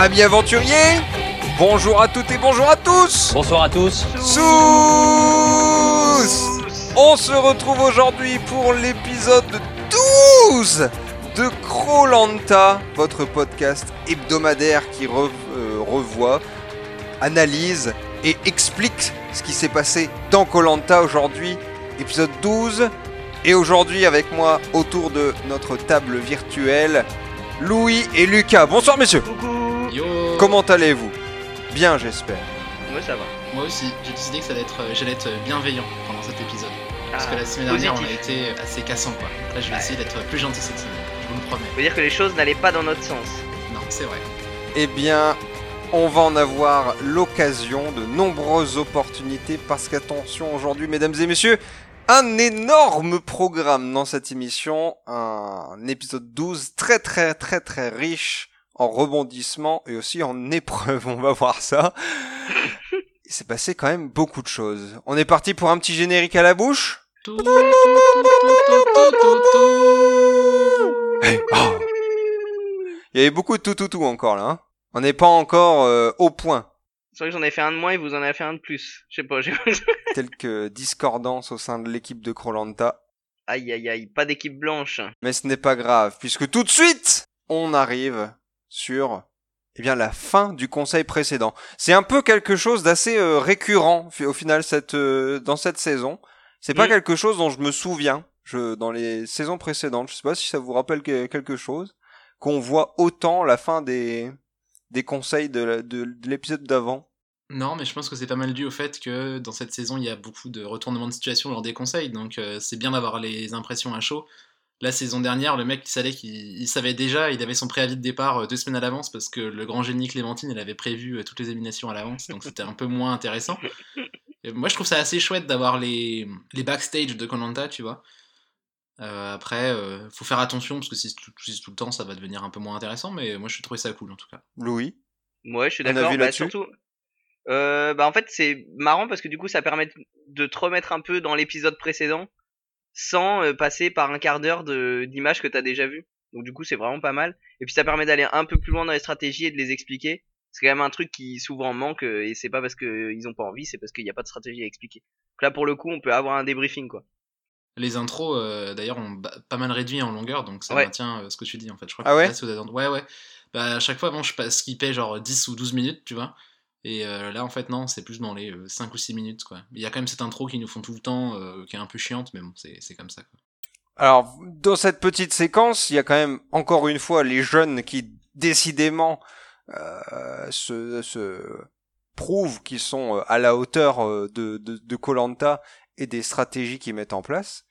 Amis aventuriers, bonjour à toutes et bonjour à tous Bonsoir à tous. Sous On se retrouve aujourd'hui pour l'épisode 12 de Krolanta, votre podcast hebdomadaire qui re- euh, revoit, analyse et explique ce qui s'est passé dans Kolanta aujourd'hui, épisode 12. Et aujourd'hui avec moi autour de notre table virtuelle, Louis et Lucas. Bonsoir messieurs Coucou Yo Comment allez-vous? Bien j'espère. Moi ça va. Moi aussi, j'ai décidé que ça allait être, euh, j'allais être bienveillant pendant cet épisode. Parce que Ah, la semaine dernière, on a été assez cassant quoi. Là, je vais Ouais. essayer d'être plus gentil cette semaine, je vous le promets. Faut dire que les choses n'allaient pas dans notre sens. Non, c'est vrai. Eh bien, on va en avoir l'occasion, de nombreuses opportunités, parce qu'attention aujourd'hui, mesdames et messieurs, un énorme programme dans cette émission, un épisode 12 très très très très riche en rebondissements et aussi en épreuves, on va voir ça. Il s'est passé quand même beaucoup de choses. On est parti pour un petit générique à la bouche. Hey, oh. Il y avait beaucoup de tout tout tout encore là. hein. On n'est pas encore euh, au point. C'est vrai que j'en ai fait un de moins et vous en avez fait un de plus. Je sais pas, j'ai... quelques discordances au sein de l'équipe de Krolanta. aïe aïe aïe, pas d'équipe blanche. Mais ce n'est pas grave, puisque tout de suite, on arrive sur eh bien, la fin du conseil précédent. C'est un peu quelque chose d'assez euh, récurrent au final cette, euh, dans cette saison. C'est pas Mm. quelque chose dont je me souviens je, dans les saisons précédentes. Je sais pas si ça vous rappelle que- quelque chose. Qu'on voit autant la fin des, des conseils de, de l'épisode d'avant. Non, mais je pense que c'est pas mal dû au fait que dans cette saison, il y a beaucoup de retournements de situation lors des conseils, donc euh, c'est bien d'avoir les impressions à chaud. La saison dernière, le mec, il savait, il savait déjà, il avait son préavis de départ euh, deux semaines à l'avance parce que le grand génie Clémentine, elle avait prévu euh, toutes les éliminations à l'avance, donc c'était un peu moins intéressant. Et moi, je trouve ça assez chouette d'avoir les, les backstage de Colanta, tu vois. Euh, après, euh, faut faire attention parce que si c'est tout, si tout le temps, ça va devenir un peu moins intéressant, mais moi, je trouvais ça cool en tout cas. Louis? Ouais, je suis d'accord. Bah, surtout, euh, bah en fait c'est marrant parce que du coup ça permet de te remettre un peu dans l'épisode précédent sans euh, passer par un quart d'heure de d'images que t'as déjà vu. Donc du coup c'est vraiment pas mal. Et puis ça permet d'aller un peu plus loin dans les stratégies et de les expliquer. C'est quand même un truc qui souvent manque euh, et c'est pas parce que ils ont pas envie, c'est parce qu'il n'y a pas de stratégie à expliquer. Donc là pour le coup on peut avoir un débriefing quoi. Les intros, euh, d'ailleurs, ont pas mal réduit en longueur, donc ça Ouais. maintient euh, ce que tu dis en fait. Je crois Ah que ouais? là. Ouais, ouais. Bah, à chaque fois, bon, je passe skipper genre 10 ou 12 minutes, tu vois. Et euh, là, en fait, non, c'est plus dans les euh, 5 ou 6 minutes, quoi. Il y a quand même cette intro qu'ils nous font tout le temps, euh, qui est un peu chiante, mais bon, c'est comme ça, quoi. Alors, dans cette petite séquence, il y a quand même encore une fois les jeunes qui décidément euh, se, se prouvent qu'ils sont euh, à la hauteur euh, de de de Colanta et des stratégies qu'ils mettent en place.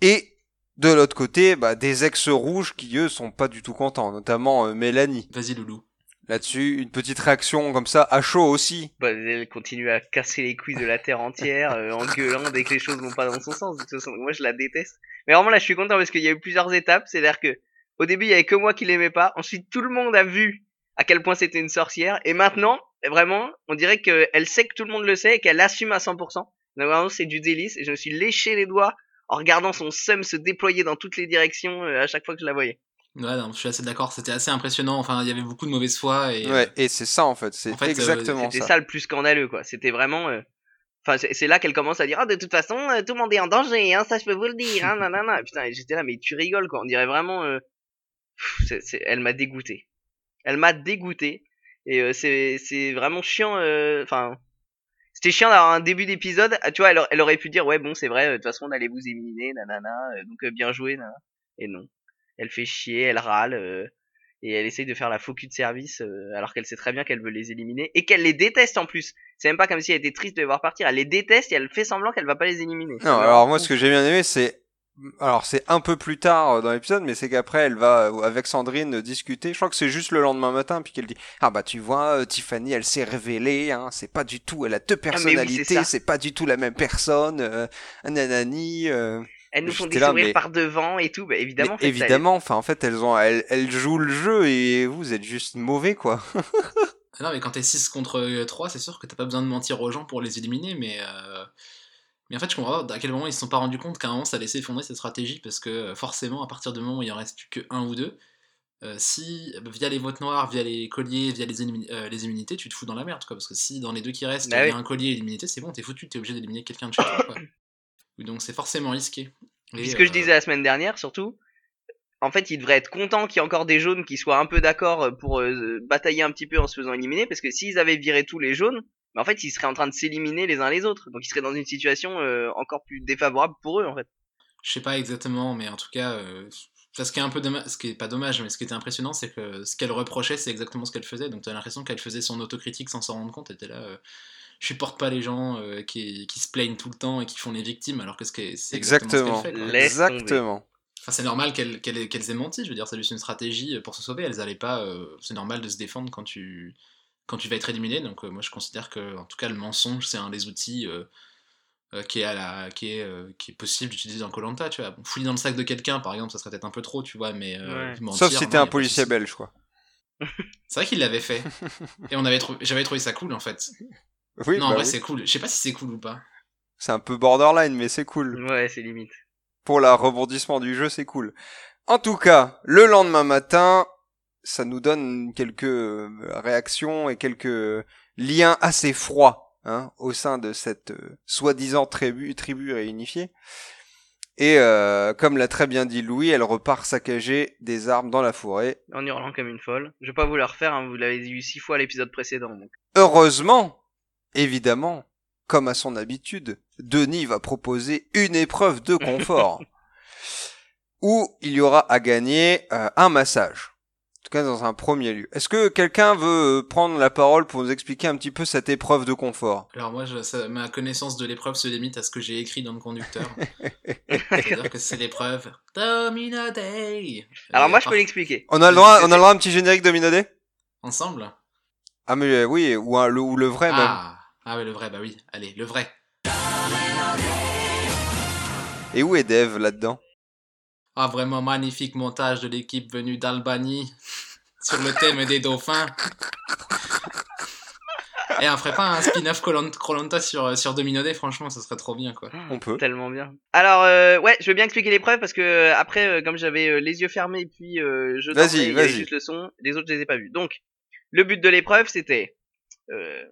Et de l'autre côté, bah, des ex-rouges qui eux sont pas du tout contents, notamment euh, Mélanie. Vas-y, Loulou. Là-dessus, une petite réaction comme ça à chaud aussi. Bah, elle continue à casser les couilles de la terre entière euh, en gueulant dès que les choses vont pas dans son sens. De toute façon, moi je la déteste. Mais vraiment là, je suis content parce qu'il y a eu plusieurs étapes. C'est-à-dire que au début, il y avait que moi qui l'aimais pas. Ensuite, tout le monde a vu à quel point c'était une sorcière. Et maintenant, vraiment, on dirait qu'elle sait que tout le monde le sait et qu'elle assume à 100%. Donc vraiment, c'est du délice. Et je me suis léché les doigts en regardant son seum se déployer dans toutes les directions euh, à chaque fois que je la voyais. Ouais, non, je suis assez d'accord, c'était assez impressionnant. Enfin, il y avait beaucoup de mauvaise foi et. Ouais, et c'est ça en fait, c'est en fait, euh, exactement C'était ça. ça le plus scandaleux, quoi. C'était vraiment. euh, Enfin, c'est là qu'elle commence à dire ah de toute façon euh, tout le monde est en danger hein ça je peux vous le dire hein nanana Et putain j'étais là mais tu rigoles quoi on dirait vraiment euh, pff, c'est- c'est- elle m'a dégoûté elle m'a dégoûté et euh, c'est c'est vraiment chiant euh, enfin c'était chiant d'avoir un début d'épisode Ah, tu vois elle, elle aurait pu dire ouais bon c'est vrai euh, de toute façon on allait vous éliminer nanana euh, donc euh, bien joué nanana. et non elle fait chier elle râle euh, et elle essaye de faire la faux cul de service euh, alors qu'elle sait très bien qu'elle veut les éliminer et qu'elle les déteste en plus. C'est même pas comme si elle était triste de les voir partir. Elle les déteste et elle fait semblant qu'elle va pas les éliminer. Non, alors moi, ce que j'ai bien aimé, c'est, alors c'est un peu plus tard euh, dans l'épisode, mais c'est qu'après, elle va euh, avec Sandrine euh, discuter. Je crois que c'est juste le lendemain matin, puis qu'elle dit, ah bah tu vois, euh, Tiffany, elle s'est révélée, hein, c'est pas du tout, elle a deux Ah, oui, personnalités, c'est pas du tout la même personne, euh, nanani. Euh, elles nous font des là, sourires mais- par devant et tout bah évidemment mais en fait, évidemment, enfin en fait, elles ont, elles, elles jouent le jeu et vous êtes juste mauvais quoi. Ah Non, mais quand t'es 6 contre 3, c'est sûr que t'as pas besoin de mentir aux gens pour les éliminer, mais. euh, Mais en fait, je comprends pas à quel moment ils se sont pas rendus compte qu'à un moment ça laissait effondrer cette stratégie, parce que euh, forcément, à partir du moment où il en reste plus que un ou deux, euh, si via les votes noirs, via les colliers, via les, euh, immunités, tu te fous dans la merde, quoi. Parce que si dans les deux qui restent, Bah il y a oui. un collier et l'immunité, c'est bon, t'es foutu, t'es obligé d'éliminer quelqu'un de chez toi, quoi. Donc c'est forcément risqué. Et, Puis ce que je euh, disais la semaine dernière, surtout, en fait, il devrait être content qu'il y ait encore des jaunes qui soient un peu d'accord pour euh, batailler un petit peu en se faisant éliminer, parce que s'ils avaient viré tous les jaunes, bah, en fait, ils seraient en train de s'éliminer les uns les autres. Donc ils seraient dans une situation euh, encore plus défavorable pour eux, en fait. Je sais pas exactement, mais en tout cas, euh, ce qui est un peu dommage, ce qui est pas dommage, mais ce qui était impressionnant, c'est que ce qu'elle reprochait, c'est exactement ce qu'elle faisait. Donc t'as l'impression qu'elle faisait son autocritique sans s'en rendre compte. Elle était là, euh, je supporte pas les gens euh, qui, qui se plaignent tout le temps et qui font les victimes, alors que c'est exactement, Exactement. ce qu'elle fait. Exactement. Enfin, c'est normal qu'elles qu'elles- qu'elles aient menti. Je veux dire, c'est juste une stratégie pour se sauver. Elles allaient pas. euh, c'est normal de se défendre quand tu quand tu vas être éliminé. Donc euh, moi, je considère que, en tout cas, le mensonge, c'est un des outils. euh, euh, qui est à la qui est euh, qui est possible d'utiliser dans Colanta tu vois Bon, fouiller dans le sac de quelqu'un par exemple ça serait peut-être un peu trop tu vois mais euh, Ouais. mentir, Sauf si t'es un policier belge, quoi. c'est vrai qu'il l'avait fait et on avait trouvé j'avais trouvé ça cool en fait Oui, non en bah vrai oui. c'est cool je sais pas si c'est cool ou pas c'est un peu borderline, mais c'est cool. Ouais, c'est limite. Pour le rebondissement du jeu, c'est cool. En tout cas, le lendemain matin, ça nous donne quelques euh, réactions et quelques liens assez froids hein, au sein de cette euh, soi-disant tribu, tribu réunifiée. Et euh, comme l'a très bien dit Louis, elle repart saccager des armes dans la forêt. En hurlant comme une folle. Je vais pas vous le refaire, hein, vous l'avez eu six fois à l'épisode précédent. Donc. Heureusement, évidemment, comme à son habitude, Denis va proposer une épreuve de confort où il y aura à gagner euh, un massage. En tout cas, dans un premier lieu. Est-ce que quelqu'un veut euh, prendre la parole pour nous expliquer un petit peu cette épreuve de confort? Alors moi je- ça- ma connaissance de l'épreuve se limite à ce que j'ai écrit dans le conducteur c'est-à-dire que c'est l'épreuve Domino Day Alors Et moi, je peux l'expliquer. On a le droit, on a le droit à un petit générique de Minodé ensemble? Ah mais euh, oui, ou, un- le, ou le vrai même. Ah ah ouais le vrai bah oui allez le vrai Et où est Dave là-dedans? Ah, vraiment magnifique montage de l'équipe venue d'Albanie sur le thème des dauphins. Et on ferait pas un spin-off Colanta sur, sur Domino Day, franchement, ça serait trop bien, quoi. On peut. Tellement bien. Alors, euh, ouais, je veux bien expliquer l'épreuve parce que euh, après, euh, comme j'avais euh, les yeux fermés puis euh, je dormais, il y avait juste le son, les autres je les ai pas vus. Donc, le but de l'épreuve, c'était euh,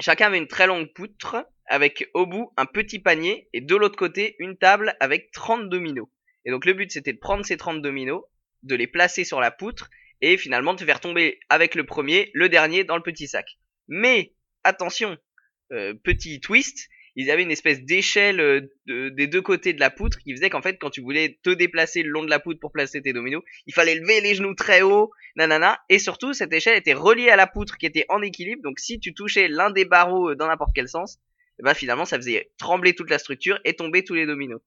chacun avait une très longue poutre avec au bout un petit panier et de l'autre côté une table avec 30 dominos. Et donc le but c'était de prendre ces 30 dominos, de les placer sur la poutre et finalement de faire tomber avec le premier le dernier dans le petit sac. Mais attention, euh, petit twist, ils avaient une espèce d'échelle euh, de- des deux côtés de la poutre qui faisait qu'en fait quand tu voulais te déplacer le long de la poutre pour placer tes dominos, il fallait lever les genoux très haut, nanana, et surtout cette échelle était reliée à la poutre qui était en équilibre, donc si tu touchais l'un des barreaux euh, dans n'importe quel sens, ben finalement ça faisait trembler toute la structure et tomber tous les dominos.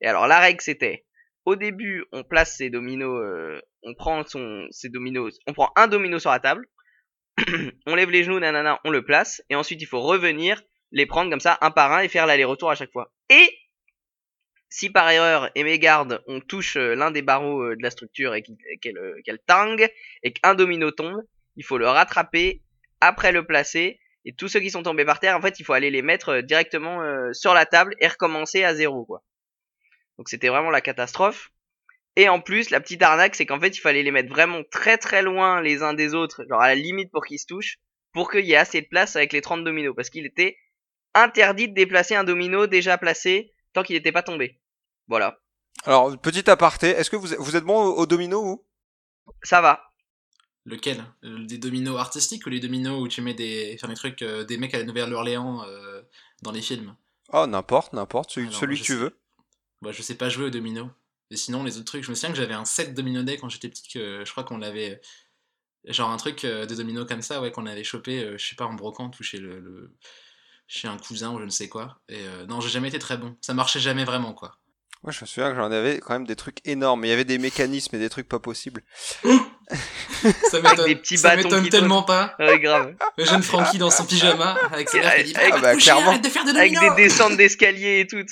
Et alors la règle c'était, au début on place ses dominos, euh, on prend son, ses dominos, on prend un domino sur la table, on lève les genoux, nanana, on le place, et ensuite il faut revenir, les prendre comme ça un par un et faire l'aller-retour à chaque fois. Et si par erreur et mégarde on touche euh, l'un des barreaux euh, de la structure et euh, qu'elle tangue et qu'un domino tombe, il faut le rattraper après le placer et tous ceux qui sont tombés par terre en fait il faut aller les mettre directement sur la table et recommencer à zéro quoi. Donc c'était vraiment la catastrophe. Et en plus la petite arnaque c'est qu'en fait il fallait les mettre vraiment très très loin les uns des autres, genre à la limite pour qu'ils se touchent, pour qu'il y ait assez de place avec les 30 dominos parce qu'il était interdit de déplacer un domino déjà placé tant qu'il n'était pas tombé. Voilà, Alors, petit aparté, est-ce que vous, vous êtes bon au, au domino ou ça va. Lequel? Euh, Des dominos artistiques ou les dominos où tu mets des, enfin, des trucs, euh, des mecs à la Nouvelle-Orléans euh, dans les films? Oh, n'importe, n'importe, celui, Alors, celui que tu sais- veux. Bah, je sais pas jouer aux dominos. Et sinon, les autres trucs, je me souviens que j'avais un set domino day quand j'étais petit, que je crois qu'on l'avait. Genre un truc de domino comme ça, ouais, qu'on avait chopé, euh, je sais pas, en brocante ou chez le. le- chez un cousin ou je ne sais quoi. Et euh, non, j'ai jamais été très bon. Ça marchait jamais vraiment, quoi. Moi, je me souviens que j'en avais quand même des trucs énormes. Il y avait des mécanismes et des trucs pas possibles. Ça m'étonne tellement pas. Ouais, grave. Le jeune Frankie dans son pyjama, avec sa mère qui dit Avec- Va bah, te coucher, clairement. arrête de faire des Avec des descentes d'escalier et tout.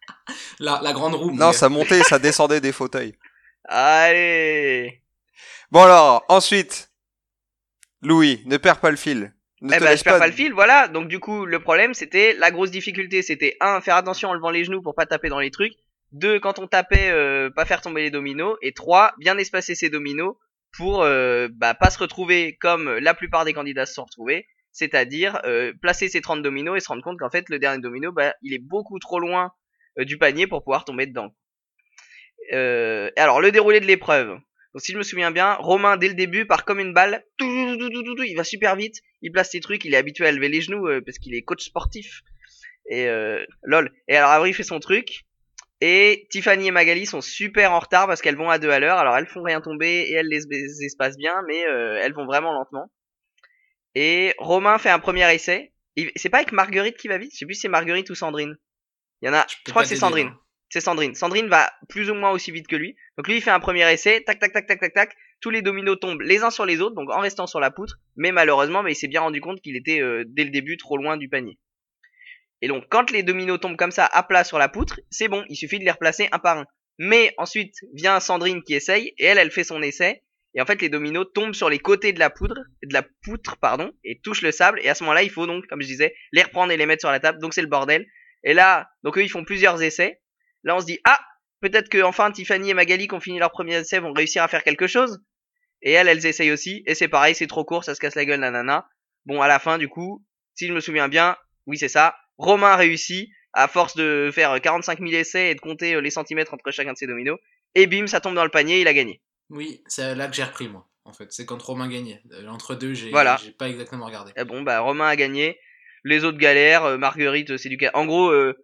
la, la grande roue. Non, ça montait et ça descendait des fauteuils. Allez. Bon alors, ensuite, Louis, ne perds pas le fil. Ne Eh ben, je perds pas le fil, voilà. Donc du coup, le problème, c'était la grosse difficulté, c'était un, faire attention en levant les genoux pour pas taper dans les trucs. Deux, quand on tapait, euh, pas faire tomber les dominos. Et trois, bien espacer ses dominos pour euh, bah, pas se retrouver comme la plupart des candidats se sont retrouvés, c'est-à-dire euh, placer ses 30 dominos et se rendre compte qu'en fait le dernier domino, bah, il est beaucoup trop loin euh, du panier pour pouvoir tomber dedans. Euh, alors le déroulé de l'épreuve. Donc si je me souviens bien, Romain dès le début part comme une balle, tout, tout, tout, tout, tout, tout, il va super vite, il place ses trucs, il est habitué à lever les genoux euh, parce qu'il est coach sportif. Et euh, lol. Et alors après il fait son truc. Et Tiffany et Magali sont super en retard parce qu'elles vont à deux à l'heure. Alors elles font rien tomber et elles les espacent bien, mais euh, elles vont vraiment lentement. Et Romain fait un premier essai. C'est pas avec Marguerite qui va vite? Je sais plus si c'est Marguerite ou Sandrine. Il y en a. Je, crois que c'est Sandrine. C'est Sandrine. Sandrine va plus ou moins aussi vite que lui. Donc lui il fait un premier essai. Tac tac tac tac tac tac. Tous les dominos tombent les uns sur les autres, donc en restant sur la poutre. Mais malheureusement, mais il s'est bien rendu compte qu'il était euh, dès le début trop loin du panier. Et donc quand les dominos tombent comme ça à plat sur la poutre, c'est bon, il suffit de les replacer un par un. Mais ensuite vient Sandrine qui essaye et elle, elle fait son essai. Et en fait, les dominos tombent sur les côtés de la poudre, de la poutre, pardon, et touchent le sable. Et à ce moment-là, il faut donc, comme je disais, les reprendre et les mettre sur la table. Donc c'est le bordel. Et là, donc eux, ils font plusieurs essais. Là, on se dit, ah, peut-être que enfin Tiffany et Magali qui ont fini leur premier essai vont réussir à faire quelque chose. Et elles, elles essayent aussi. Et c'est pareil, c'est trop court, ça se casse la gueule, nanana. Bon, à la fin, du coup, si je me souviens bien, oui, c'est ça. Romain réussit à force de faire 45 000 essais et de compter euh, les centimètres entre chacun de ses dominos. Et bim, ça tombe dans le panier, il a gagné. Oui, c'est là que j'ai repris moi. En fait, c'est quand Romain gagnait. Entre deux, j'ai Voilà. pas exactement regardé. Et bon, bah, Romain a gagné. Les autres galèrent. euh, Marguerite, euh, c'est du cas. En gros, euh,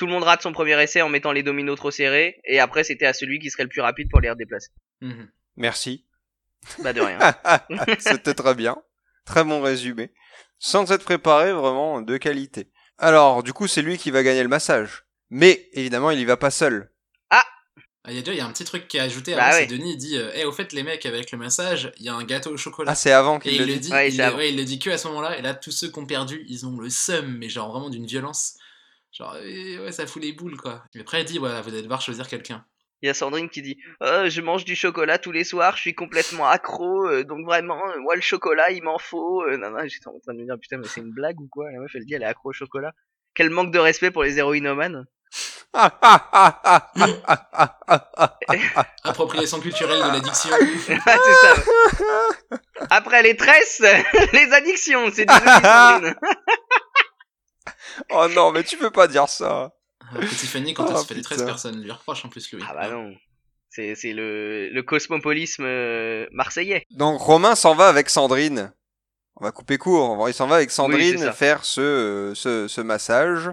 tout le monde rate son premier essai en mettant les dominos trop serrés. Et après, c'était à celui qui serait le plus rapide pour les redéplacer. Mhm. Merci. Bah, de rien. C'était très bien. Très bon résumé. Sans être préparé, vraiment de qualité. Alors, du coup, c'est lui qui va gagner le massage. Mais, évidemment, il y va pas seul. Ah, il y a déjà, il y a un petit truc qui est ajouté. Bah avant, ouais. c'est Denis, il dit Eh, au fait, les mecs, avec le massage, il y a un gâteau au chocolat. Ah, c'est avant qu'il il le le dit. dit, Ouais, il, le- ouais, il le dit que à ce moment-là. Et là, tous ceux qui ont perdu, ils ont le seum, mais genre vraiment d'une violence. Genre, euh, ouais, ça fout les boules, quoi. Et après, il dit Voilà, vous allez devoir choisir quelqu'un. Il y a Sandrine qui dit oh, Je mange du chocolat tous les soirs, je suis complètement accro, euh, donc vraiment, euh, moi le chocolat il m'en faut. Euh, non, non, j'étais en train de me dire Putain, mais c'est une blague ou quoi? La meuf elle dit Elle est accro au chocolat. Quel manque de respect pour les héroïnomanes. Appropriation culturelle de l'addiction. Ah, c'est ça. Après les tresses, les addictions, c'est du. oh non, mais tu peux pas dire ça. Que Tiffany, quand Oh, elle se fait des 13 putain. personnes, lui reproche en plus, lui. Ah bah non. C'est c'est le, le cosmopolisme euh, marseillais. Donc, Romain s'en va avec Sandrine. On va couper court. Il s'en va avec Sandrine faire ce, euh, ce, ce massage.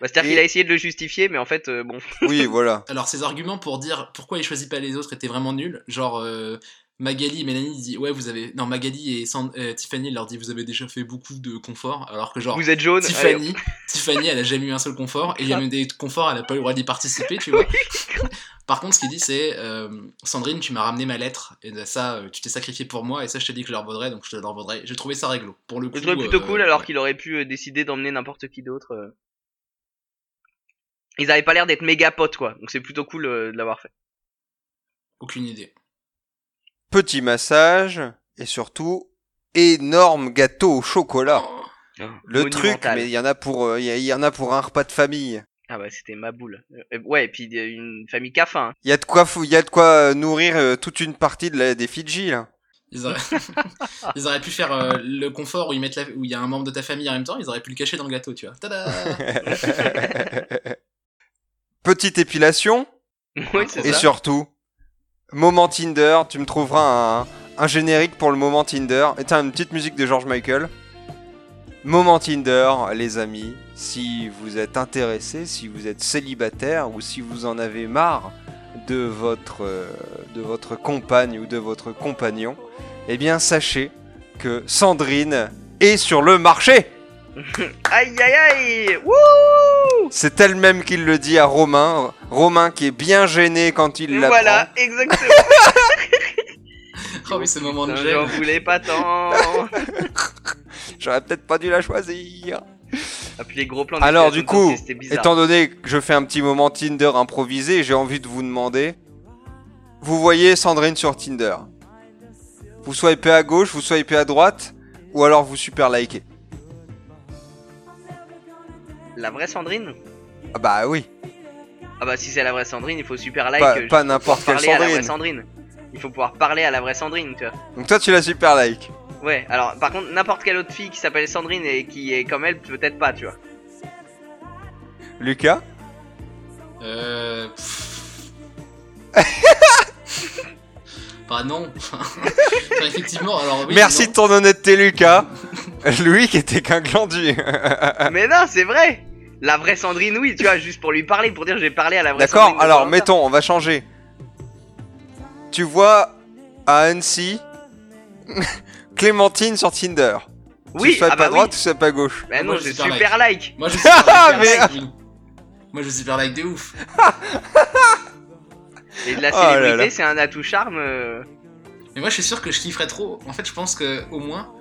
Bah, C'est-à-dire Et- qu'il a essayé de le justifier, mais en fait, euh, bon. Oui, voilà. Alors, ses arguments pour dire pourquoi il choisit pas les autres étaient vraiment nuls. Genre, euh, Magali et Mélanie disent Ouais, vous avez. Non, Magali et Sand- euh, Tiffany leur dit Vous avez déjà fait beaucoup de confort. Alors que, genre, Vous êtes jaune. allez, Tiffany, Tiffany, elle a jamais eu un seul confort. Et il y a même des conforts, elle a pas eu le droit d'y participer, tu vois. Par contre, ce qu'il dit, c'est euh, Sandrine, tu m'as ramené ma lettre. Et ça, euh, tu t'es sacrifié pour moi. Et ça, je t'ai dit que je leur vaudrais. Donc, je te leur vaudrais. J'ai trouvé ça réglo. Pour le coup. Je plutôt euh, cool alors qu'il aurait pu décider d'emmener n'importe qui d'autre. Ils avaient pas l'air d'être méga potes quoi, donc c'est plutôt cool de l'avoir fait. Aucune idée. Petit massage. Et surtout, énorme gâteau au chocolat. Oh. Le truc, mais il y en a pour, euh, il y, en a pour un repas de famille. Ah bah c'était ma boule. Euh, ouais, et puis euh, une famille cafin. hein. Il y a de quoi, il y a de quoi nourrir euh, toute une partie de la, des Fidji là. Ils auraient... ils auraient pu faire euh, le confort où ils mettent la- où il y a un membre de ta famille en même temps, ils auraient pu le cacher dans le gâteau, tu vois. Tada Petite épilation oui, c'est et ça. surtout moment Tinder. Tu me trouveras un, générique pour le moment Tinder. Et t'as une petite musique de George Michael. Moment Tinder, les amis. Si vous êtes intéressé, si vous êtes célibataire ou si vous en avez marre de votre euh, de votre compagne ou de votre compagnon, eh bien sachez que Sandrine est sur le marché. Aïe aïe aïe Wouh C'est elle-même qui le dit à Romain. Romain qui est bien gêné quand il l'apprend. Voilà, exactement. Oh oui, ce moment de gêne. J'en voulais pas tant. J'aurais peut-être pas dû la choisir. Ah, gros plans Alors du coup, étant donné que je fais un petit moment Tinder improvisé, j'ai envie de vous demander. Vous voyez Sandrine sur Tinder? Vous swipez à gauche, vous swipez à droite, ou alors vous super likez. La vraie Sandrine Ah bah oui. Ah bah si c'est la vraie Sandrine, il faut super like. Pas, euh, pas n'importe quelle parler à la vraie Sandrine. Sandrine. Il faut pouvoir parler à la vraie Sandrine, tu vois. Donc toi, tu la super like. Ouais, alors par contre, n'importe quelle autre fille qui s'appelle Sandrine et qui est comme elle, peut-être pas, tu vois. Lucas? Euh. bah non. Enfin, effectivement, alors oui. Merci non. de ton honnêteté, Lucas. Louis qui était qu'un glandu. Mais non, c'est vrai La vraie Sandrine, oui, tu vois, juste pour lui parler, pour dire j'ai parlé à la vraie D'accord, Sandrine. de alors Koh-Lanta. mettons, on va changer. Tu vois à Annecy Clémentine sur Tinder. Oui, tu swipes ah bah à droite oui. ou swipes à gauche Bah Moi, non, je j'ai super super like. Moi je suis super Mais- like. Moi je suis super like de ouf. Et de la Oh célébrité, c'est un atout charme. euh. Mais moi je suis sûr que je kifferais trop. En fait, je pense que au moins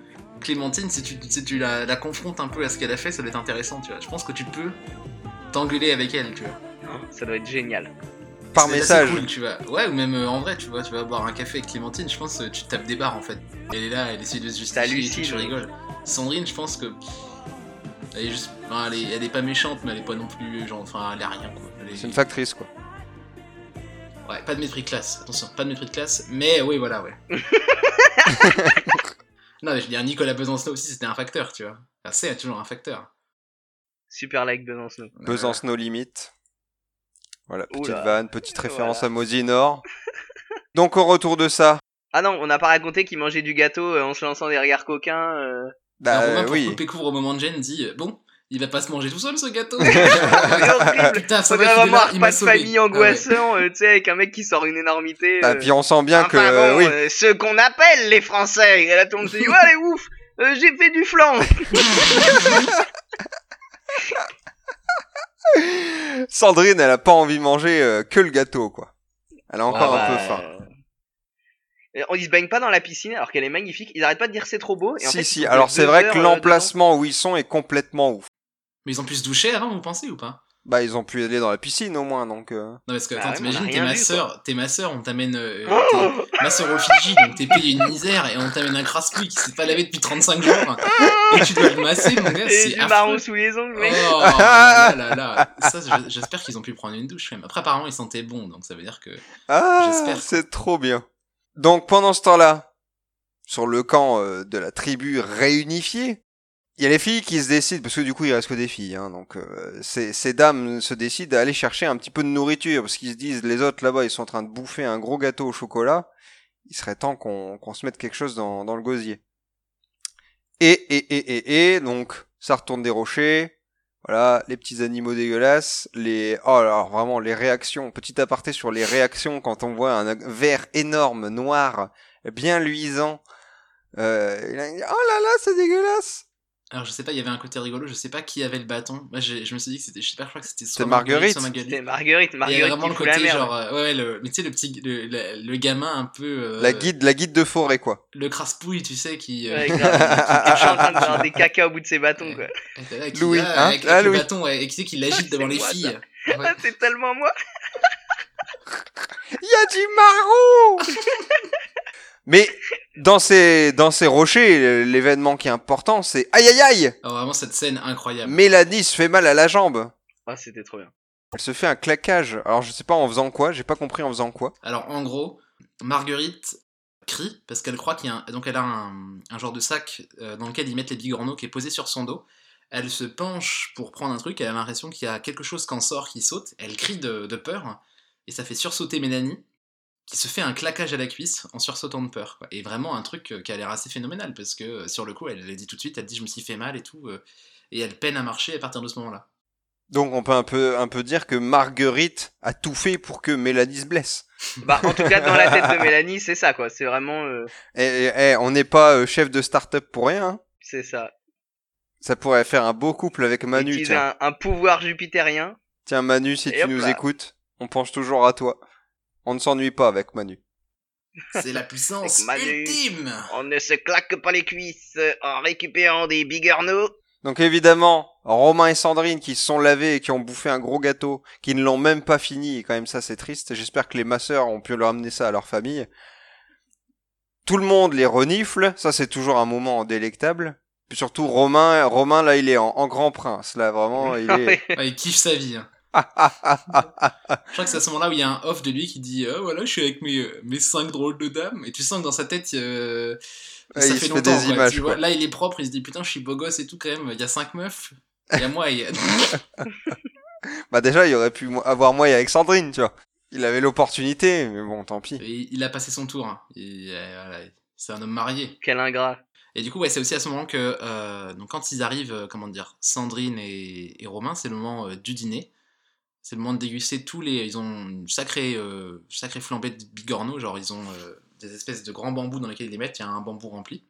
Clémentine, si tu, si tu la, la confrontes un peu à ce qu'elle a fait, ça doit être intéressant, tu vois. Je pense que tu peux t'engueuler avec elle, tu vois. Ça doit être génial. Par message. cool, tu vois. Ouais, ou même euh, en vrai, tu vois, tu vas boire un café avec Clémentine, je pense que tu te tapes des barres en fait. Elle est là, elle essaie de se justifier, tu rigoles. Sandrine, je pense que. pff, Elle est juste. enfin, elle, est, elle est pas méchante, mais elle est pas non plus. Genre, enfin, elle est rien quoi. Est- C'est une factrice quoi. Ouais, pas de mépris de classe, attention, pas de mépris de classe, mais oui, voilà, ouais. non, mais je veux dire, Nicolas Besancenot aussi, c'était un facteur, tu vois. Enfin, c'est toujours un facteur. Super like Besancenot. Besancenot limite. Voilà, petite Oula. vanne, petite référence Voilà. à Mosinor. Donc au retour de ça, Ah non, on n'a pas raconté qu'il mangeait du gâteau euh, en se lançant des regards coquins. euh. bah Alors, Romain, pour oui. couper court au moment de Jen, dit euh, Bon, il va pas se manger tout seul ce gâteau. Putain, ça va, m'a repas de famille Ah ouais. angoissant, euh, tu sais, avec un mec qui sort une énormité. Ah, euh. puis on sent bien que bon, oui. euh, ceux qu'on appelle les Français. Et là, tout le monde se dit, ouais, allez, ouf, euh, j'ai fait du flan. Sandrine, elle a pas envie de manger euh, que le gâteau quoi. Elle a encore Ah un bah, peu faim. Euh, On y se baigne pas dans la piscine alors qu'elle est magnifique. Ils arrêtent pas de dire c'est trop beau. Et en Si fait, si, ils alors c'est vrai que euh, l'emplacement où ils sont est complètement ouf. Mais ils ont pu se doucher avant, vous pensez ou pas? Bah ils ont pu aller dans la piscine au moins donc. euh. Non, parce que attends, t'imagines, t'es ma soeur, t'es ma soeur, on t'amène. euh, ma soeur au Fidji, donc t'es payé une misère et on t'amène un crasse-couille qui s'est pas lavé depuis 35 jours. et tu dois le masser, mon gars, Et c'est du marron sous les ongles, Oh mec. là là là. Ça, je- j'espère qu'ils ont pu prendre une douche. même. Après, apparemment, ils sentaient bon, donc ça veut dire que. Ah, J'espère. c'est trop bien. Donc pendant ce temps-là, sur le camp euh, de la tribu réunifiée, il y a les filles qui se décident, parce que du coup il reste que des filles, hein, donc euh, ces, dames se décident à aller chercher un petit peu de nourriture, parce qu'ils se disent, les autres là-bas, ils sont en train de bouffer un gros gâteau au chocolat, il serait temps qu'on se mette quelque chose dans, dans le gosier. Et, et, et, et, et, donc ça retourne des rochers, voilà, les petits animaux dégueulasses, les oh alors vraiment les réactions, petit aparté sur les réactions quand on voit un verre énorme noir bien luisant. Euh, oh là là, c'est dégueulasse. Alors, je sais pas, il y avait un côté rigolo, je sais pas qui avait le bâton. Moi, j'ai- je me suis dit que c'était. Je sais pas, je crois que c'était soit Marguerite. C'était Marguerite, Il y avait Marguerite vraiment qui le côté genre. euh, ouais, le, mais tu sais, le petit. Le, le- le gamin un peu. euh, La guide, la guide de forêt quoi. Le crasse-pouille, tu sais, qui. euh, Ouais, grave. Je suis en train de faire des caca au bout de ses bâtons, quoi. là, qui, Louis, hein avec, Ah, avec le bâton, ouais, et qui sait qui l'agite devant les moi, filles. Ouais. Ah, c'est tellement moi. Il y a du marron Mais dans ces, dans ces rochers, l'événement qui est important, c'est aïe aïe aïe Alors, vraiment, cette scène incroyable. Mélanie se fait mal à la jambe. Ah, c'était trop bien. Elle se fait un claquage. Alors je sais pas en faisant quoi, j'ai pas compris en faisant quoi. Alors en gros, Marguerite crie parce qu'elle croit qu'il y a un... donc elle a un, un genre de sac euh, dans lequel ils mettent les bigorneaux qui est posé sur son dos. Elle se penche pour prendre un truc, elle a l'impression qu'il y a quelque chose qui en sort, qui saute. Elle crie de, de peur et ça fait sursauter Mélanie qui se fait un claquage à la cuisse en sursautant de peur. quoi. Et vraiment un truc euh, qui a l'air assez phénoménal parce que euh, sur le coup, elle, elle dit tout de suite, elle dit je me suis fait mal et tout. euh, et elle peine à marcher à partir de ce moment-là. Donc on peut un peu, un peu dire que Marguerite a tout fait pour que Mélanie se blesse. Bah, en tout cas, dans la tête de Mélanie, c'est ça, quoi. C'est vraiment, euh, Eh, eh, eh, on n'est pas euh, chef de start-up pour rien. hein. c'est ça. Ça pourrait faire un beau couple avec Manu. Tiens. un, un pouvoir jupitérien. tiens Manu, si Et tu nous là. écoutes, on pense toujours à toi. On ne s'ennuie pas avec Manu. C'est la puissance Manu. ultime On ne se claque pas les cuisses en récupérant des bigorneaux. Donc évidemment, Romain et Sandrine qui se sont lavés et qui ont bouffé un gros gâteau, qui ne l'ont même pas fini, et quand même ça c'est triste. J'espère que les masseurs ont pu leur amener ça à leur famille. Tout le monde les renifle, ça c'est toujours un moment délectable. Puis surtout Romain, Romain là il est en, en grand prince, là vraiment il est... Ouais, il kiffe sa vie. hein. Je crois que c'est à ce moment-là où il y a un off de lui qui dit Ah voilà, je suis avec mes, mes cinq drôles de dames. Et tu sens que dans sa tête, euh, Ouais, ça il fait longtemps. des images, Tu vois, quoi. là, il est propre, il se dit Putain, je suis beau gosse et tout quand même. Il y a cinq meufs. Il y a moi et. Bah déjà, il aurait pu avoir moi et avec Sandrine, tu vois. Il avait l'opportunité, mais bon, tant pis. Et il a passé son tour. hein. Euh, voilà, c'est un homme marié. Quel ingrat. Et du coup, ouais, c'est aussi à ce moment que, euh, donc quand ils arrivent, euh, comment dire, Sandrine et, et Romain, c'est le moment euh, du dîner. C'est le moment de déguster tous les. Ils ont une sacrée, euh, flambée de bigorneaux, genre ils ont euh, des espèces de grands bambous dans lesquels ils les mettent, il y a un bambou rempli.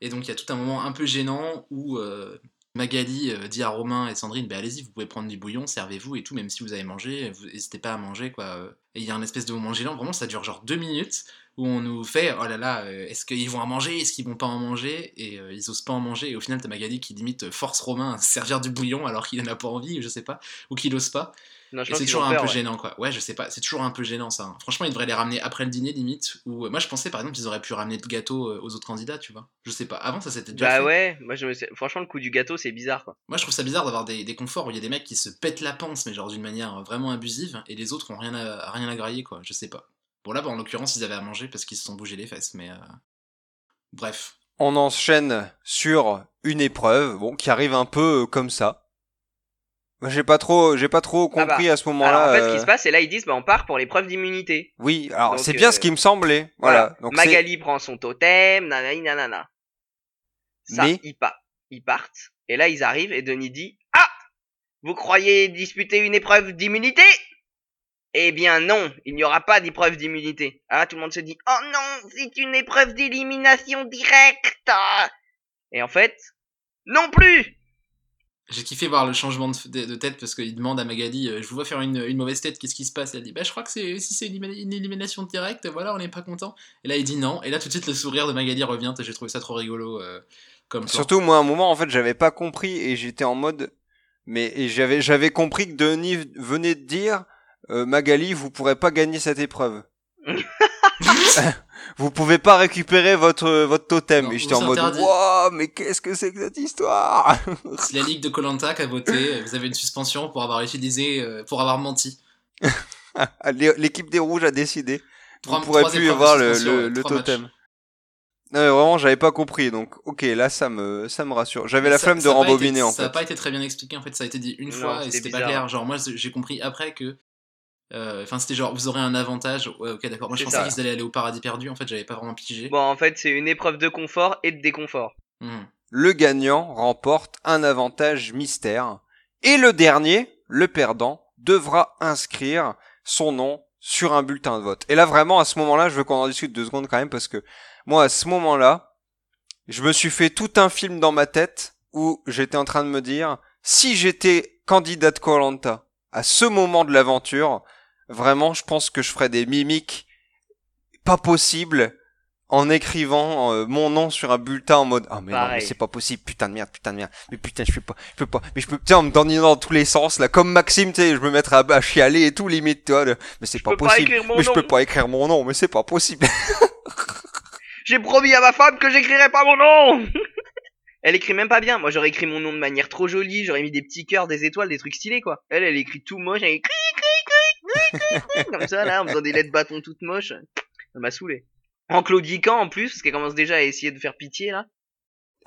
Et donc il y a tout un moment un peu gênant où euh, Magali dit à Romain et Sandrine bah, allez-y, vous pouvez prendre du bouillon, servez-vous et tout, même si vous avez mangé, n'hésitez pas à manger. quoi. Et il y a un espèce de moment gênant, vraiment ça dure genre deux minutes où on nous fait oh là là, euh, est-ce qu'ils vont en manger, est-ce qu'ils vont pas en manger Et euh, ils osent pas en manger. Et au final, t'as Magali qui limite euh, force Romain à se servir du bouillon alors qu'il en a pas envie, je sais pas, ou qu'il ose pas. Non, je Et c'est toujours un peu ouais. gênant quoi. Ouais, je sais pas, c'est toujours un peu gênant ça. hein. Franchement, ils devraient les ramener après le dîner limite. Ou moi, je pensais par exemple qu'ils auraient pu ramener de gâteaux euh, aux autres candidats, tu vois. Je sais pas. Avant, ça s'était déjà Bah fait. ouais, moi je me franchement le coup du gâteau c'est bizarre quoi. Moi, je trouve ça bizarre d'avoir des, des conforts où il y a des mecs qui se pètent la panse, mais genre d'une manière vraiment abusive, et les autres ont rien à, rien à grailler, quoi. Je sais pas. Bon, là, bah, en l'occurrence, ils avaient à manger parce qu'ils se sont bougés les fesses, mais. euh, Bref. On enchaîne sur une épreuve, bon, qui arrive un peu euh, comme ça. Moi, J'ai pas trop, j'ai pas trop Ah bah, compris à ce moment-là. Alors en fait ce euh, qui se passe c'est là ils disent bah on part pour l'épreuve d'immunité. Oui, alors c'est bien euh, ce qui me semblait. Voilà. Donc Magali prend son totem, nanani nanana. Ça, Mais- ils, pa- ils partent. Et là, ils arrivent et Denis dit Ah Vous croyez disputer une épreuve d'immunité? Eh bien non, il n'y aura pas d'épreuve d'immunité. Ah, tout le monde se dit Oh non, c'est une épreuve d'élimination directe Et en fait, non plus J'ai kiffé voir le changement de, tête parce qu'il demande à Magali euh, Je vous vois faire une, une mauvaise tête, qu'est-ce qui se passe? Elle dit Bah, je crois que c'est, si c'est une, élim- une élimination directe, voilà, on n'est pas content. Et là, il dit non. Et là, tout de suite, le sourire de Magali revient. et J'ai trouvé ça trop rigolo. euh, comme plan. Surtout moi, à un moment, en fait, j'avais pas compris et j'étais en mode, mais et j'avais j'avais compris que Denis venait de dire euh, Magali, vous pourrez pas gagner cette épreuve. vous pouvez pas récupérer votre votre totem. Non, et j'étais en mode, waouh, mais qu'est-ce que c'est que cette histoire C'est la ligue de Colanta qui a voté. Vous avez une suspension pour avoir utilisé, euh, pour avoir menti. L'é- L'équipe des rouges a décidé. Trois- vous pourrez plus avoir le, le, trois matchs. totem. Non, mais vraiment, j'avais pas compris. Donc, ok, là, ça me, ça me rassure. J'avais la Ça- flemme de ça a été- rembobiner, en Ça n'a fait. pas été très bien expliqué, en fait, ça a été dit une Non, fois et c'était pas clair. Genre, moi, j'ai compris après que. Euh, Enfin, c'était genre, vous aurez un avantage. Ouais, ok, d'accord. Moi, je pensais qu'ils allaient aller au paradis perdu. En fait, j'avais pas vraiment pigé. Bon, en fait, c'est une épreuve de confort et de déconfort. Mhm. Le gagnant remporte un avantage mystère. Et le dernier, le perdant, devra inscrire son nom sur un bulletin de vote. Et là, vraiment, à ce moment-là, je veux qu'on en discute deux secondes quand même, parce que moi, à ce moment-là, je me suis fait tout un film dans ma tête où j'étais en train de me dire, si j'étais candidat de Colanta à ce moment de l'aventure, vraiment, je pense que je ferais des mimiques pas possibles en écrivant euh, mon nom sur un bulletin en mode ah mais non mais c'est pas possible putain de merde putain de merde mais putain je peux pas je peux pas mais je peux sais en me dandinant dans tous les sens là comme Maxime tu sais je me mettrais à, à chialer et tout limite tu vois le- mais c'est pas possible mais je peux pas écrire mon nom mais c'est pas possible J'ai promis à ma femme que j'écrirais pas mon nom Elle écrit même pas bien. Moi, j'aurais écrit mon nom de manière trop jolie. J'aurais mis des petits cœurs, des étoiles, des trucs stylés, quoi. Elle, elle écrit tout moche. Elle écrit comme ça, là, en faisant des lettres bâtons toutes moches. Ça m'a saoulé. En claudiquant, en plus, parce qu'elle commence déjà à essayer de faire pitié, là.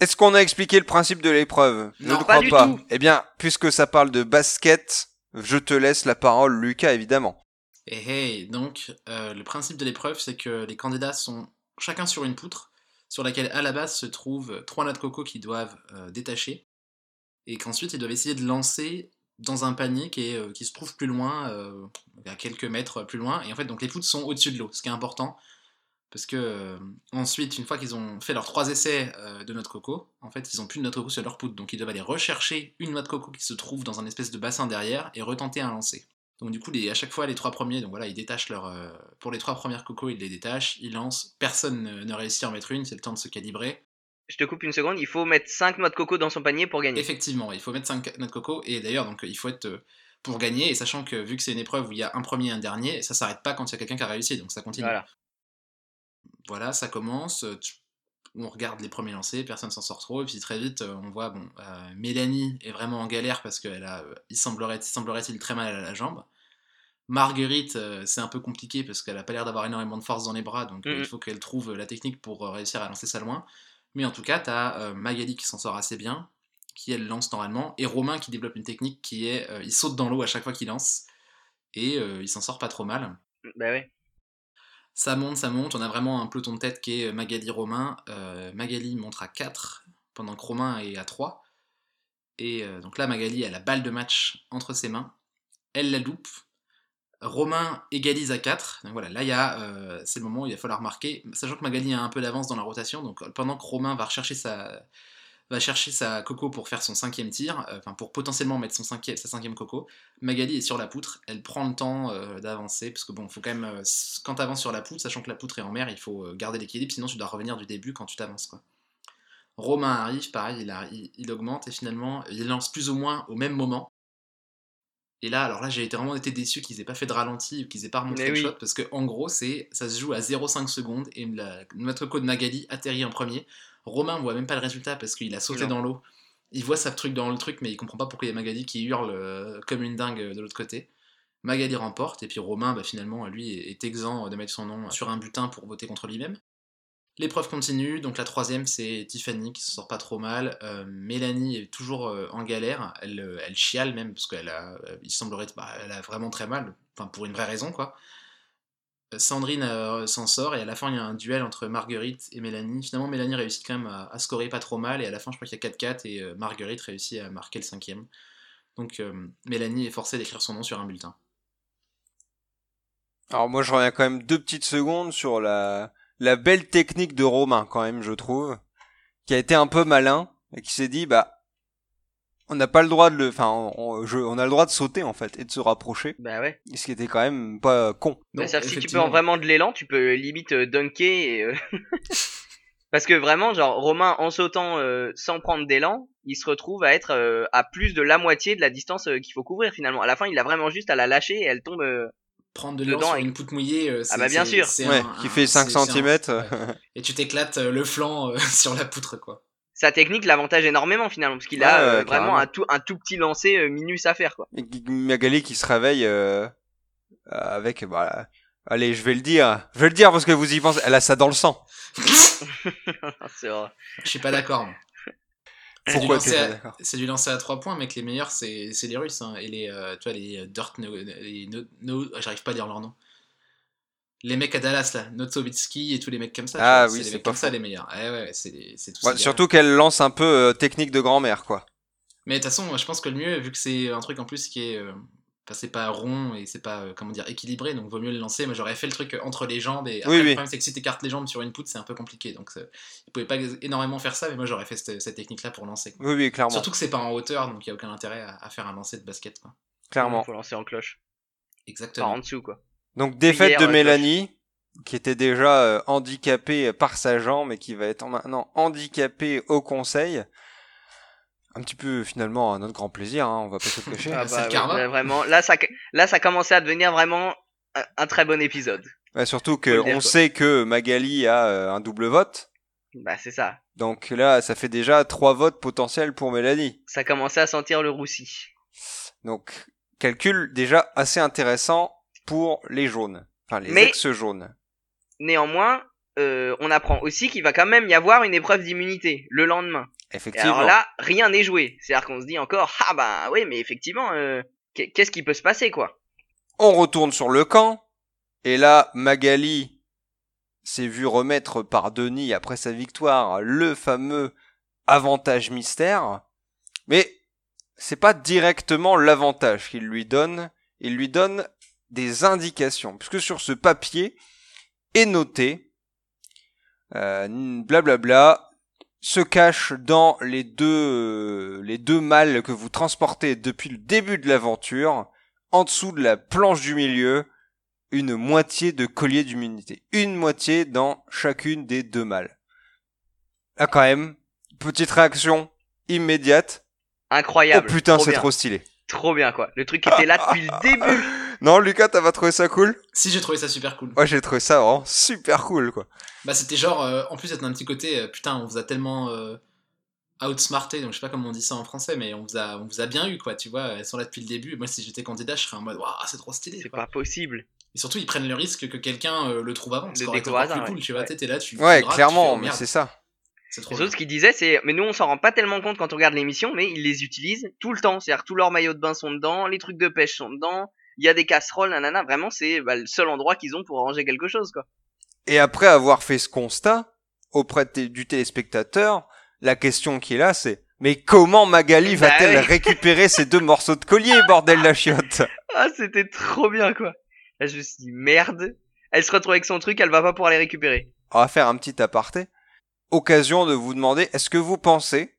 Est-ce qu'on a expliqué le principe de l'épreuve? Je Non, ne pas crois du pas. tout. Eh bien, puisque ça parle de basket, je te laisse la parole, Lucas, évidemment. Et hey, donc, euh, le principe de l'épreuve, c'est que les candidats sont chacun sur une poutre, sur laquelle à la base se trouvent trois noix de coco qu'ils doivent euh, détacher, et qu'ensuite ils doivent essayer de lancer dans un panier qui, est, euh, qui se trouve plus loin, euh, à quelques mètres plus loin, et en fait, donc les poutres sont au-dessus de l'eau, ce qui est important, parce que euh, ensuite, une fois qu'ils ont fait leurs trois essais de noix de coco, en fait, ils ont plus de noix de coco sur leur poutre, donc ils doivent aller rechercher une noix de coco qui se trouve dans un espèce de bassin derrière et retenter un lancer. Donc du coup, à chaque fois, les trois premiers, donc voilà, ils détachent leur... pour les trois premières cocos, ils les détachent, ils lancent, personne ne, ne réussit à en mettre une, c'est le temps de se calibrer. Je te coupe une seconde. Il faut mettre 5 noix de coco dans son panier pour gagner. Effectivement, il faut mettre 5 noix de coco, et d'ailleurs, donc il faut être... euh, pour gagner, et sachant que vu que c'est une épreuve où il y a un premier et un dernier, ça s'arrête pas quand il y a quelqu'un qui a réussi, donc ça continue. Voilà. Voilà, ça commence. euh, on regarde les premiers lancers, personne s'en sort trop, et puis très vite, on voit, bon, Mélanie est vraiment en galère parce qu'elle a, il semblerait-il semblerait très mal à la jambe. Marguerite, c'est un peu compliqué parce qu'elle a pas l'air d'avoir énormément de force dans les bras, donc il faut qu'elle trouve la technique pour réussir à lancer ça loin. Mais en tout cas, tu as Magali qui s'en sort assez bien, qui elle lance normalement, et Romain qui développe une technique qui est il saute dans l'eau à chaque fois qu'il lance, et il s'en sort pas trop mal. Bah ouais. Ça monte, ça monte, on a vraiment un peloton de tête qui est Magali-Romain. Magali montre à 4, pendant que Romain est à 3. Et donc là, Magali a la balle de match entre ses mains, elle la loupe, Romain égalise à 4. Donc voilà, là, euh, c'est le moment où il va falloir marquer, sachant que Magali a un peu d'avance dans la rotation. Donc pendant que Romain va sa, va chercher sa coco pour faire son cinquième tir, euh, enfin pour potentiellement mettre son cinquième, sa cinquième coco, Magali est sur la poutre. Elle prend le temps euh, d'avancer parce que bon, faut quand même, quand sur la poutre, sachant que la poutre est en mer, il faut garder l'équilibre, sinon tu dois revenir du début quand tu t'avances. Romain arrive, pareil, il, il, augmente et finalement il lance plus ou moins au même moment. Et là, alors là, j'ai vraiment été déçu qu'ils aient pas fait de ralenti ou qu'ils aient pas remonté le shot parce que en gros, c'est ça se joue à 0,5 secondes et notre code Magali atterrit en premier. Romain voit même pas le résultat parce qu'il a sauté dans l'eau. Il voit sa truc dans le truc, mais il comprend pas pourquoi il y a Magali qui hurle euh, comme une dingue euh, de l'autre côté. Magali remporte et puis Romain, bah, finalement, lui est exempt de mettre son nom sur un butin pour voter contre lui-même. L'épreuve continue, donc la troisième c'est Tiffany qui se sort pas trop mal. Euh, Mélanie est toujours euh, en galère, elle, euh, elle, chiale même parce qu'elle a, semblerait, bah, vraiment très mal, enfin pour une vraie raison quoi. Sandrine s'en sort et à la fin il y a un duel entre Marguerite et Mélanie. Finalement Mélanie réussit quand même à, scorer pas trop mal et à la fin je crois qu'il y a 4-4 et Marguerite réussit à marquer le cinquième. Donc Mélanie est forcée d'écrire son nom sur un bulletin. Alors moi je reviens quand même deux petites secondes sur la la belle technique de Romain quand même, je trouve, qui a été un peu malin et qui s'est dit bah on n'a pas le droit de le, enfin on, on, a le droit de sauter en fait et de se rapprocher. Bah ouais. Ce qui était quand même pas con. Bah, ça, si tu peux en vraiment de l'élan, tu peux limite euh, dunker et euh, parce que vraiment genre Romain en sautant euh, sans prendre d'élan, il se retrouve à être à plus de la moitié de la distance qu'il faut couvrir finalement. À la fin, il a vraiment juste à la lâcher et elle tombe prendre de l'élan sur une poutre mouillée. Euh, ah bah bien sûr. Ouais, qui fait 5 cm. Et tu t'éclates euh, le flanc euh, sur la poutre quoi. Sa technique l'avantage énormément finalement parce qu'il a vraiment un tout, un tout petit lancer minus à faire quoi. Et Magali qui se réveille avec voilà. Allez, je vais le dire. Je vais le dire parce que vous y pensez. Elle a ça dans le sang. c'est vrai. Je suis pas d'accord. Pourquoi C'est du lancer à 3 points, mais que les meilleurs, c'est les Russes. Hein, et les, euh, tu vois, les Dirt, no, j'arrive pas à dire leur nom. Les mecs à Dallas, là, Notsovitsky et tous les mecs comme ça. Ah oui, c'est comme ça les meilleurs. Eh ouais, c'est ouais, Surtout qu'elle lance un peu euh, technique de grand-mère, quoi. Mais de toute façon, je pense que le mieux, vu que c'est un truc en plus qui est. Euh, Enfin, c'est pas rond et c'est pas euh, comment dire équilibré, donc vaut mieux le lancer. Moi, j'aurais fait le truc entre les jambes et après, le problème c'est que si t'écartes les jambes sur une poutre, c'est un peu compliqué. Donc, il pouvait pas énormément faire ça, mais moi j'aurais fait cette, technique-là pour lancer. Oui, oui, clairement. Surtout que c'est pas en hauteur, donc il y a aucun intérêt à, faire un lancer de basket. Quoi. Clairement. Il faut lancer en cloche. Exactement. Pas en dessous, quoi. Donc défaite de Mélanie, qui était déjà euh, handicapée par sa jambe et qui va être maintenant handicapée au conseil un petit peu finalement à notre grand plaisir, hein, on va pas se cacher. ah bah, vraiment, là ça, là ça commençait à devenir vraiment un, très bon épisode. surtout que on sait que Magali a euh, un double vote. Bah c'est ça. Donc là, ça fait déjà trois votes potentiels pour Mélanie. Ça commençait à sentir le roussi. Donc calcul déjà assez intéressant pour les jaunes, enfin les ex-jaunes. Néanmoins, euh, on apprend aussi qu'il va quand même y avoir une épreuve d'immunité le lendemain. Effectivement. alors là, rien n'est joué. C'est-à-dire qu'on se dit encore, ah bah oui, mais effectivement, euh, qu'est-ce qui peut se passer, quoi? On retourne sur le camp, et là, Magali s'est vu remettre par Denis après sa victoire le fameux avantage mystère, mais c'est pas directement l'avantage qu'il lui donne, il lui donne des indications, puisque sur ce papier est noté euh, blablabla, se cache dans les deux, les deux mâles que vous transportez depuis le début de l'aventure, en dessous de la planche du milieu, une moitié de collier d'immunité. Une moitié dans chacune des deux mâles. Là quand même, petite réaction immédiate. Incroyable. Oh putain, c'est trop stylé. Trop bien quoi. Le truc était là depuis le début. Non, Lucas, t'as pas trouvé ça cool Si, j'ai trouvé ça super cool. Moi, j'ai trouvé ça vraiment super cool, quoi. Bah, c'était genre, euh, en plus, c'était un petit côté, euh, putain, on vous a tellement euh, outsmarté, donc je sais pas comment on dit ça en français, mais on vous a, on vous a bien eu, quoi, tu vois. Elles sont là depuis le début. Moi, si j'étais candidat, je serais en mode, waouh, c'est trop stylé. C'est pas possible. Et surtout, ils prennent le risque que quelqu'un euh, le trouve avant. Le Ce qui aurait été découvre encore plus cool, ouais. tu vois. Ouais. T'es- là, tu. Ouais, tu clairement, tu fais, oh, mais c'est ça. C'est trop Les autres, ce qu'ils disaient, c'est, mais nous, on s'en rend pas tellement compte quand on regarde l'émission, mais ils les utilisent tout le temps. C'est-à-dire, tous leurs maillots de bain sont dedans, les trucs de pêche sont dedans, il y a des casseroles, nanana. Vraiment, c'est bah, le seul endroit qu'ils ont pour ranger quelque chose, quoi. Et après avoir fait ce constat auprès du téléspectateur, la question qui est là, c'est mais comment Magali Bah va-t-elle oui. récupérer ces deux morceaux de collier, bordel la chiotte? Ah, c'était trop bien, quoi. Là, je me suis dit, merde. Elle se retrouve avec son truc, elle va pas pouvoir les récupérer. On va faire un petit aparté. Occasion de vous demander, est-ce que vous pensez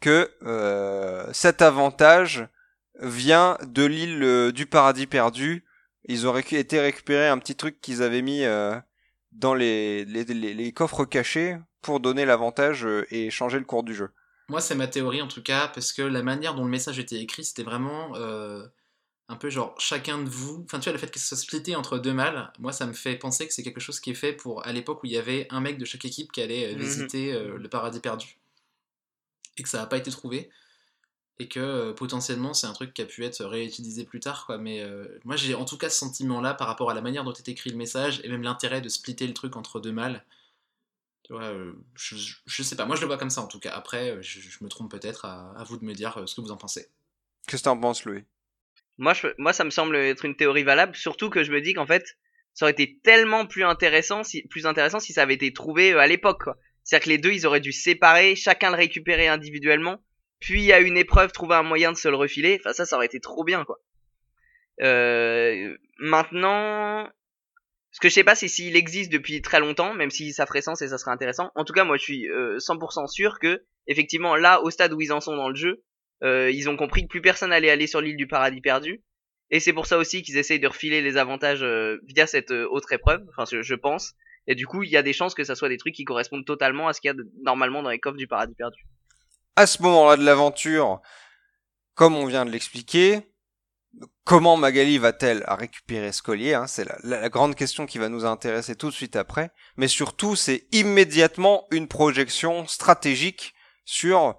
que euh, cet avantage vient de l'île euh, du paradis perdu Ils ont récu- été récupérer un petit truc qu'ils avaient mis euh, dans les, les, les- les coffres cachés pour donner l'avantage euh, et changer le cours du jeu. Moi, c'est ma théorie en tout cas, parce que la manière dont le message était écrit, c'était vraiment un peu genre chacun de vous. Enfin, tu vois, le fait que ce soit splitté entre deux mâles, moi, ça me fait penser que c'est quelque chose qui est fait pour à l'époque où il y avait un mec de chaque équipe qui allait Mhm. visiter le paradis perdu et que ça n'a pas été trouvé. Et que euh, potentiellement c'est un truc qui a pu être réutilisé plus tard, quoi. Mais euh, moi j'ai en tout cas ce sentiment-là par rapport à la manière dont est écrit le message et même l'intérêt de splitter le truc entre deux mâles. Tu vois, euh, je, je- je sais pas, moi je le vois comme ça en tout cas. Après, je, je me trompe peut-être, à, à vous de me dire euh, ce que vous en pensez. Qu'est-ce que t'en penses, Louis? Moi, je, moi, ça me semble être une théorie valable, surtout que je me dis qu'en fait, ça aurait été tellement plus intéressant si, plus intéressant si ça avait été trouvé à l'époque, quoi. C'est-à-dire que les deux, ils auraient dû se séparer, chacun le récupérer individuellement, puis à une épreuve, trouver un moyen de se le refiler. Enfin, ça, ça aurait été trop bien, quoi. Euh, maintenant, ce que je sais pas, c'est s'il existe depuis très longtemps, même si ça ferait sens et ça serait intéressant. En tout cas, moi, je suis euh, 100% sûr que, effectivement, là, au stade où ils en sont dans le jeu, euh, ils ont compris que plus personne allait aller sur l'île du paradis perdu. Et c'est pour ça aussi qu'ils essayent de refiler les avantages euh, via cette euh, autre épreuve, enfin je, pense. Et du coup, il y a des chances que ça soit des trucs qui correspondent totalement à ce qu'il y a normalement dans les coffres du paradis perdu. À ce moment-là de l'aventure, comme on vient de l'expliquer, comment Magali va-t-elle récupérer ce collier hein, C'est la, grande question qui va nous intéresser tout de suite après. Mais surtout, c'est immédiatement une projection stratégique sur...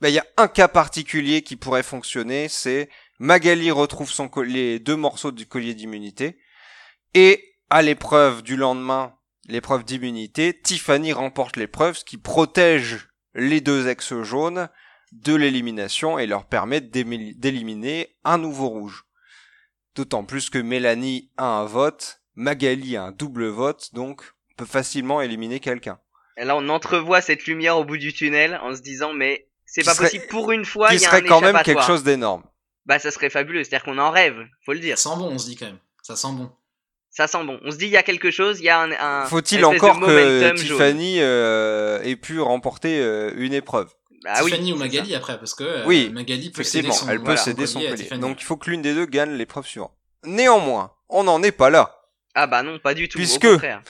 Ben, Il y a un cas particulier qui pourrait fonctionner, c'est Magali retrouve son co- les deux morceaux du collier d'immunité, et à l'épreuve du lendemain, l'épreuve d'immunité, Tiffany remporte l'épreuve, ce qui protège les deux ex jaunes de l'élimination et leur permet d'éliminer un nouveau rouge. D'autant plus que Mélanie a un vote, Magali a un double vote, donc on peut facilement éliminer quelqu'un. Et là, on entrevoit cette lumière au bout du tunnel en se disant, mais c'est pas serait- possible pour une fois, Qui il y a serait un quand même quelque chose d'énorme. Bah, ça serait fabuleux. C'est-à-dire qu'on en rêve, faut le dire. Ça sent bon, on se dit quand même. Ça sent bon. Ça sent bon. On se dit, il y a quelque chose, il y a un. un Faut-il encore que. Tiffany euh, ait pu remporter euh, une épreuve? Ah oui, Tiffany ou Magali après, parce que euh, Oui, Magali peut céder son, elle peut voilà, céder son collier. Donc il faut que l'une des deux gagne l'épreuve suivante. Néanmoins, on n'en est pas là. Ah bah non, pas du tout. Puisque- Au contraire.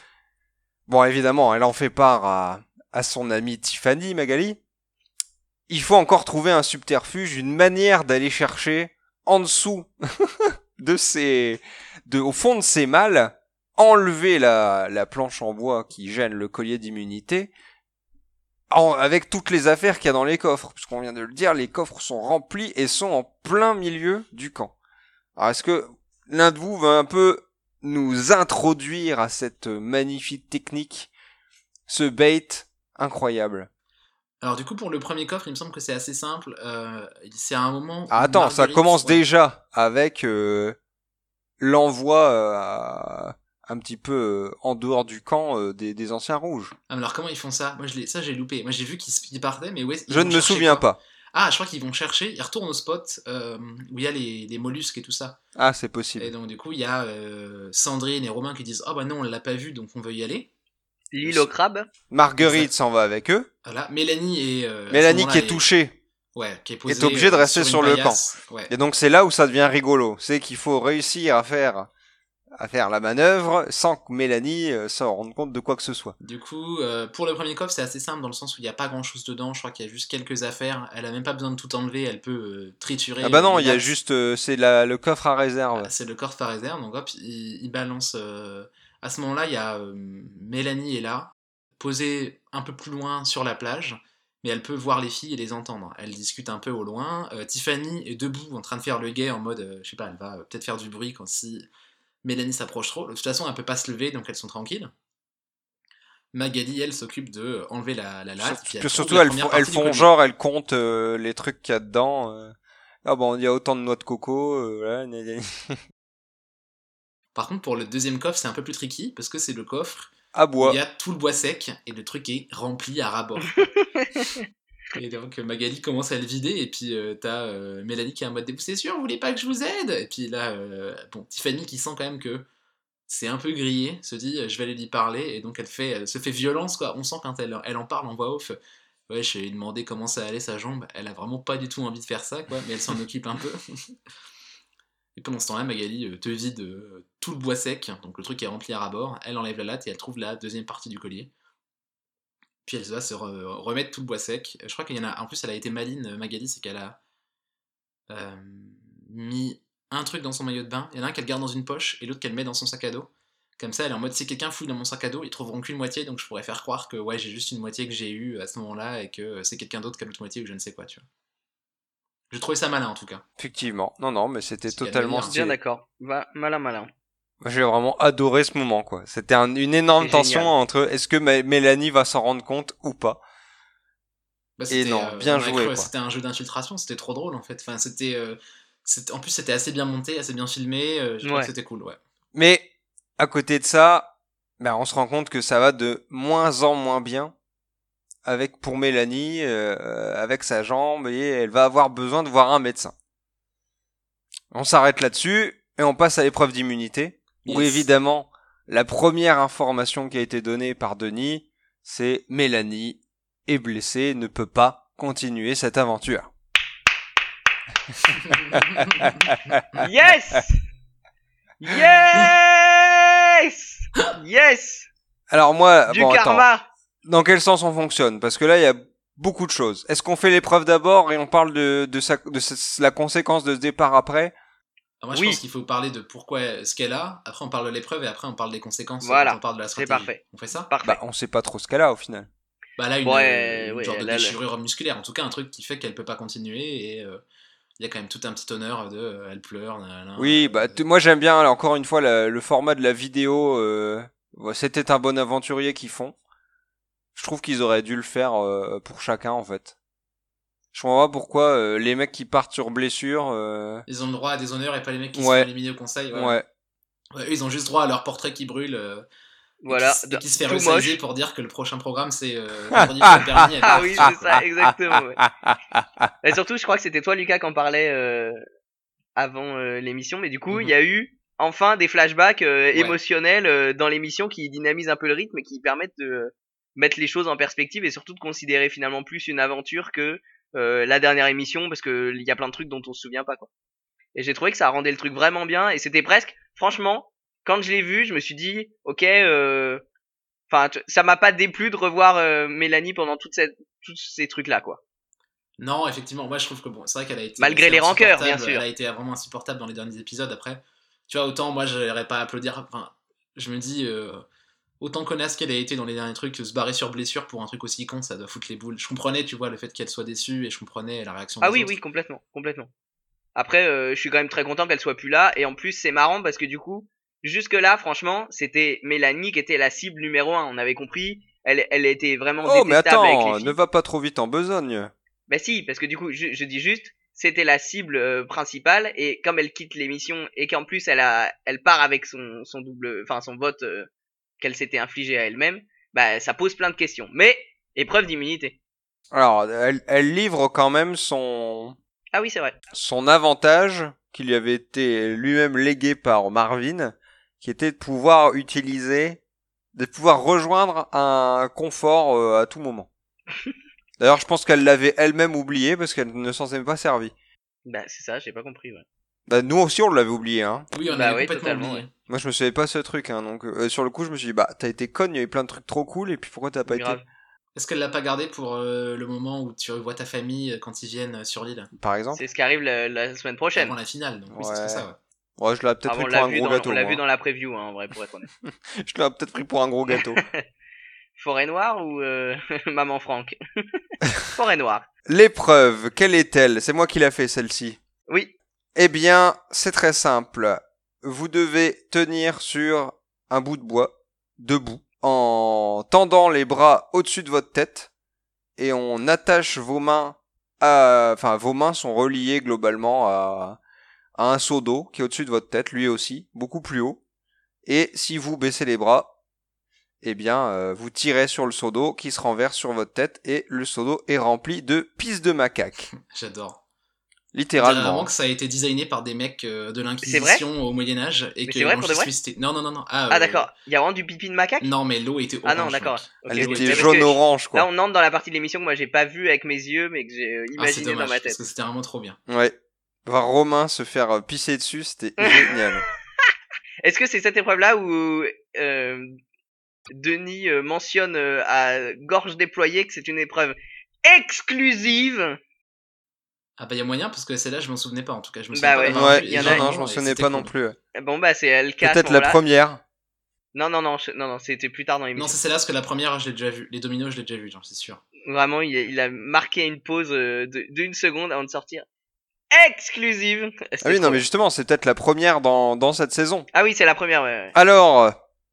Bon, évidemment, elle en fait part à, à son amie Tiffany, Magali. Il faut encore trouver un subterfuge, une manière d'aller chercher en dessous de ces, de, au fond de ces malles, enlever la, la planche en bois qui gêne le collier d'immunité, en- avec toutes les affaires qu'il y a dans les coffres. Puisqu'on vient de le dire, les coffres sont remplis et sont en plein milieu du camp. Alors, est-ce que l'un de vous va un peu nous introduire à cette magnifique technique, ce bait incroyable? Alors du coup, pour le premier coffre, il me semble que c'est assez simple. Euh, c'est à un moment... Ah, attends, ça commence ouais. déjà avec euh, l'envoi euh, un petit peu euh, en dehors du camp euh, des, des anciens rouges. Ah, mais alors comment ils font ça? Moi, je l'ai- ça j'ai loupé. Moi, j'ai vu qu'ils ils partaient, mais où est-ce- ils Je ne me souviens pas. Ah, je crois qu'ils vont chercher, ils retournent au spot euh, où il y a les, les mollusques et tout ça. Ah, c'est Et possible. donc du coup, il y a euh, Sandrine et Romain qui disent « Oh bah non, on l'a pas vu, donc on veut y aller. L'île au crabe. Marguerite s'en va avec eux. » Voilà, Mélanie et... euh, Mélanie qui est touchée. Ouais, qui est obligée de euh, rester sur le paillasse. Ouais. Et donc c'est là où ça devient rigolo. C'est qu'il faut réussir à faire à faire la manœuvre sans que Mélanie euh, s'en rende compte de quoi que ce soit. Du coup, euh, pour le premier coffre, c'est assez simple dans le sens où il n'y a pas grand chose dedans. Je crois qu'il y a juste quelques affaires. Elle a même pas besoin de tout enlever. Elle peut euh, triturer. Ah bah non, il y a juste c'est le coffre à réserve. Ah, C'est le coffre à réserve. Donc hop, il, il balance. À ce moment-là, il y a Mélanie est là, posée un peu plus loin sur la plage. Mais elle peut voir les filles et les entendre. Elle discute un peu au loin. Euh, Tiffany est debout en train de faire le guet en mode, euh, je sais pas, elle va euh, peut-être faire du bruit quand si Mélanie s'approche trop. De toute façon, elle peut pas se lever, donc elles sont tranquilles. Magali, elle, s'occupe de enlever la, la latte. Surtout- puis elle surtout elles font, elles genre elles comptent les trucs qu'il y a dedans. Ah bon, il y a autant de noix de coco. Par contre, pour le deuxième coffre, c'est un peu plus tricky parce que c'est le coffre à bois. il y a tout le bois sec et le truc est rempli à ras-bord. et donc euh, Magali commence à le vider et puis euh, t'as euh, Mélanie qui est en mode c'est sûr, vous voulez pas que je vous aide? Et puis là, euh, bon, Tiffany qui sent quand même que c'est un peu grillé, se dit je vais aller lui parler et donc elle fait, elle se fait violence quoi. On sent quand elle, elle en parle en voix off. Ouais, je lui ai demandé comment ça allait sa jambe. Elle a vraiment pas du tout envie de faire ça quoi, mais elle s'en occupe un peu. Et pendant ce temps-là, Magali euh, te vide euh, tout le bois sec, donc le truc est rempli à ras-bord, elle enlève la latte et elle trouve la deuxième partie du collier. Puis elle va se re- remettre tout le bois sec. Je crois qu'il y en a. En plus, elle a été maline, euh, Magali, c'est qu'elle a euh, mis un truc dans son maillot de bain. Il y en a un qu'elle garde dans une poche et l'autre qu'elle met dans son sac à dos. Comme ça, elle est en mode si quelqu'un fouille dans mon sac à dos, ils trouveront qu'une moitié, donc je pourrais faire croire que ouais, j'ai juste une moitié que j'ai eue à ce moment-là et que euh, c'est quelqu'un d'autre qui a l'autre moitié ou je ne sais quoi, tu vois. J'ai trouvé ça malin en tout cas. Effectivement. Non, non, mais c'était totalement. Bien stylé. d'accord. Va, malin, malin. J'ai vraiment adoré ce moment, quoi. C'était un- une énorme tension génial. entre est-ce que Mélanie va s'en rendre compte ou pas. Bah, Et c'était, non, euh, bien joué. C'était un jeu d'infiltration, c'était trop drôle en fait. Enfin, c'était, euh, en plus c'était assez bien monté, assez bien filmé. euh, je trouve Ouais. que c'était cool, ouais. Mais à côté de ça, ben, on se rend compte que ça va de moins en moins bien avec pour Mélanie, euh, avec sa jambe, et elle va avoir besoin de voir un médecin. On s'arrête là-dessus et on passe à l'épreuve d'immunité, où évidemment la première information qui a été donnée par Denis, c'est Mélanie est blessée, ne peut pas continuer cette aventure. Yes Yes Yes Alors moi, Du bon, attends. Dans quel sens on fonctionne? Parce que là, il y a beaucoup de choses. Est-ce qu'on fait l'épreuve d'abord et on parle de, de, sa, de sa- la conséquence de ce départ après? Alors moi, je Oui. pense qu'il faut parler de pourquoi ce qu'elle a. Après, on parle de l'épreuve et après, on parle des conséquences. Voilà. quand on parle de la C'est stratégie. parfait. On fait ça? Parfait. Bah, on sait pas trop ce qu'elle a au final. Bah là, une, Ouais, euh, une ouais, genre de là, là. déchirure musculaire. En tout cas, un truc qui fait qu'elle peut pas continuer et euh, il y a quand même tout un petit honneur de euh, elle pleure. Oui, bah moi j'aime bien là, encore une fois la- le format de la vidéo. euh, C'était un bon aventurier qu'ils font. Je trouve qu'ils auraient dû le faire euh, pour chacun en fait. Je comprends pas pourquoi euh, les mecs qui partent sur blessure. euh, Ils ont le droit à des honneurs et pas les mecs qui Ouais. sont éliminés au conseil. ouais. Ouais. Ouais, eux, ils ont juste droit à leur portrait qui brûle. euh, Voilà. et qui, et qui se fait moche. pour dire que le prochain programme c'est euh, vendredi. Ah oui, c'est ça, exactement. ouais. Et surtout, je crois que c'était toi, Lucas, qui en parlait euh, avant euh, l'émission. Mais du coup, il Mhm. y a eu enfin des flashbacks euh, Ouais. émotionnels euh, dans l'émission qui dynamisent un peu le rythme et qui permettent de euh, mettre les choses en perspective et surtout de considérer finalement plus une aventure que euh, la dernière émission parce que il y a plein de trucs dont on se souvient pas quoi. Et j'ai trouvé que ça rendait le truc vraiment bien et c'était presque, franchement, quand je l'ai vu, je me suis dit, ok, euh, enfin, ça m'a pas déplu de revoir euh, Mélanie pendant toute cette, tous ces trucs là quoi. Non, effectivement, moi je trouve que bon, c'est vrai qu'elle a été. Malgré les rancœurs, bien sûr. Elle a été vraiment insupportable dans les derniers épisodes. Après, tu vois, autant moi j'aurais pas à applaudir. Enfin, je me dis, euh, autant connasse qu'elle a été dans les derniers trucs, se barrer sur blessure pour un truc aussi con, ça doit foutre les boules. Je comprenais, tu vois, le fait qu'elle soit déçue et je comprenais la réaction. Ah des oui, autres. oui, complètement, complètement. Après, euh, je suis quand même très content qu'elle soit plus là. Et en plus, c'est marrant parce que du coup, jusque là, franchement, c'était Mélanie qui était la cible numéro un. On avait compris. Elle, elle était vraiment Oh mais avec attends, les filles. ne va pas trop vite en besogne. Bah si, parce que du coup, je, je dis juste, c'était la cible euh, principale. Et comme elle quitte l'émission et qu'en plus elle a, elle part avec son, son double, enfin son vote euh, qu'elle s'était infligé à elle-même, bah ça pose plein de questions. Mais épreuve d'immunité. Alors, elle, elle livre quand même son Ah oui, c'est vrai. son avantage qui lui avait été lui-même légué par Marvin, qui était de pouvoir utiliser, de pouvoir rejoindre un confort euh, à tout moment. D'ailleurs, je pense qu'elle l'avait elle-même oublié parce qu'elle ne s'en est pas servie. Bah c'est ça, j'ai pas compris. Ouais. Bah, nous aussi, on l'avait oublié, hein. Oui, on Bah avait oui, complètement totalement, oublié. Moi, je me souvenais pas ce truc, hein. Donc, euh, sur le coup, je me suis dit, bah, t'as été conne, il y a eu plein de trucs trop cool, et puis pourquoi t'as pas Grave. été, Est-ce qu'elle l'a pas gardé pour euh, le moment où tu revois ta famille euh, quand ils viennent sur l'île? Par exemple C'est ce qui arrive la, la semaine prochaine. Avant la finale, donc oui, c'est Ouais. ça, ouais. Ouais, je l'ai peut-être Ah, pris pour un gros dans, gâteau. on l'a vu dans la preview, hein, en vrai, pour être honnête. Je l'ai peut-être pris pour un gros gâteau. Forêt Noire ou euh, Maman Franck? Forêt Noire. L'épreuve, quelle est-elle? C'est moi qui l'a fait, celle-ci. Oui. Eh bien, c'est très simple. Vous devez tenir sur un bout de bois, debout, en tendant les bras au-dessus de votre tête, et on attache vos mains à... Enfin, vos mains sont reliées globalement à, un seau d'eau qui est au-dessus de votre tête, lui aussi, beaucoup plus haut. Et si vous baissez les bras, eh bien, euh, vous tirez sur le seau d'eau qui se renverse sur votre tête, et le seau d'eau est rempli de pisse de macaque. J'adore. Littéralement. vraiment que ça a été designé par des mecs euh, de l'Inquisition au Moyen-Âge et Mais que vrai pour de vrai Non, non, non, non. Ah, Ah euh, d'accord. Il y a vraiment du pipi de macaque? Non, mais l'eau était orange. Ah non, d'accord. mec. Ok, Elle était Parce que jaune-orange, quoi. Là, on entre dans la partie de l'émission que moi j'ai pas vue avec mes yeux, mais que j'ai euh, Ah, c'est imaginé dommage, dans ma tête. parce que c'était vraiment trop bien. Ouais. Voir Romain se faire pisser dessus, c'était génial. Est-ce que c'est cette épreuve-là où euh, Denis mentionne à gorge déployée que c'est une épreuve exclusive? Ah bah il y a moyen parce que celle-là je m'en souvenais pas en tout cas. Je me Bah pas ouais. vu, il y en a- non, non, je m'en souvenais pas cool. non plus. Bon bah c'est le cas. Peut-être la première. Non non non je- non non c'était plus tard dans Non, l'émission. c'est celle-là parce que la première je l'ai déjà vue. Les dominos je l'ai déjà vu, j'en suis sûr. Vraiment il, a- il a marqué une pause euh, d'une seconde avant de sortir. Exclusive. Ah oui, non, mais justement, c'est peut-être la première dans, dans cette saison. Ah oui c'est la première ouais. ouais. Alors, euh,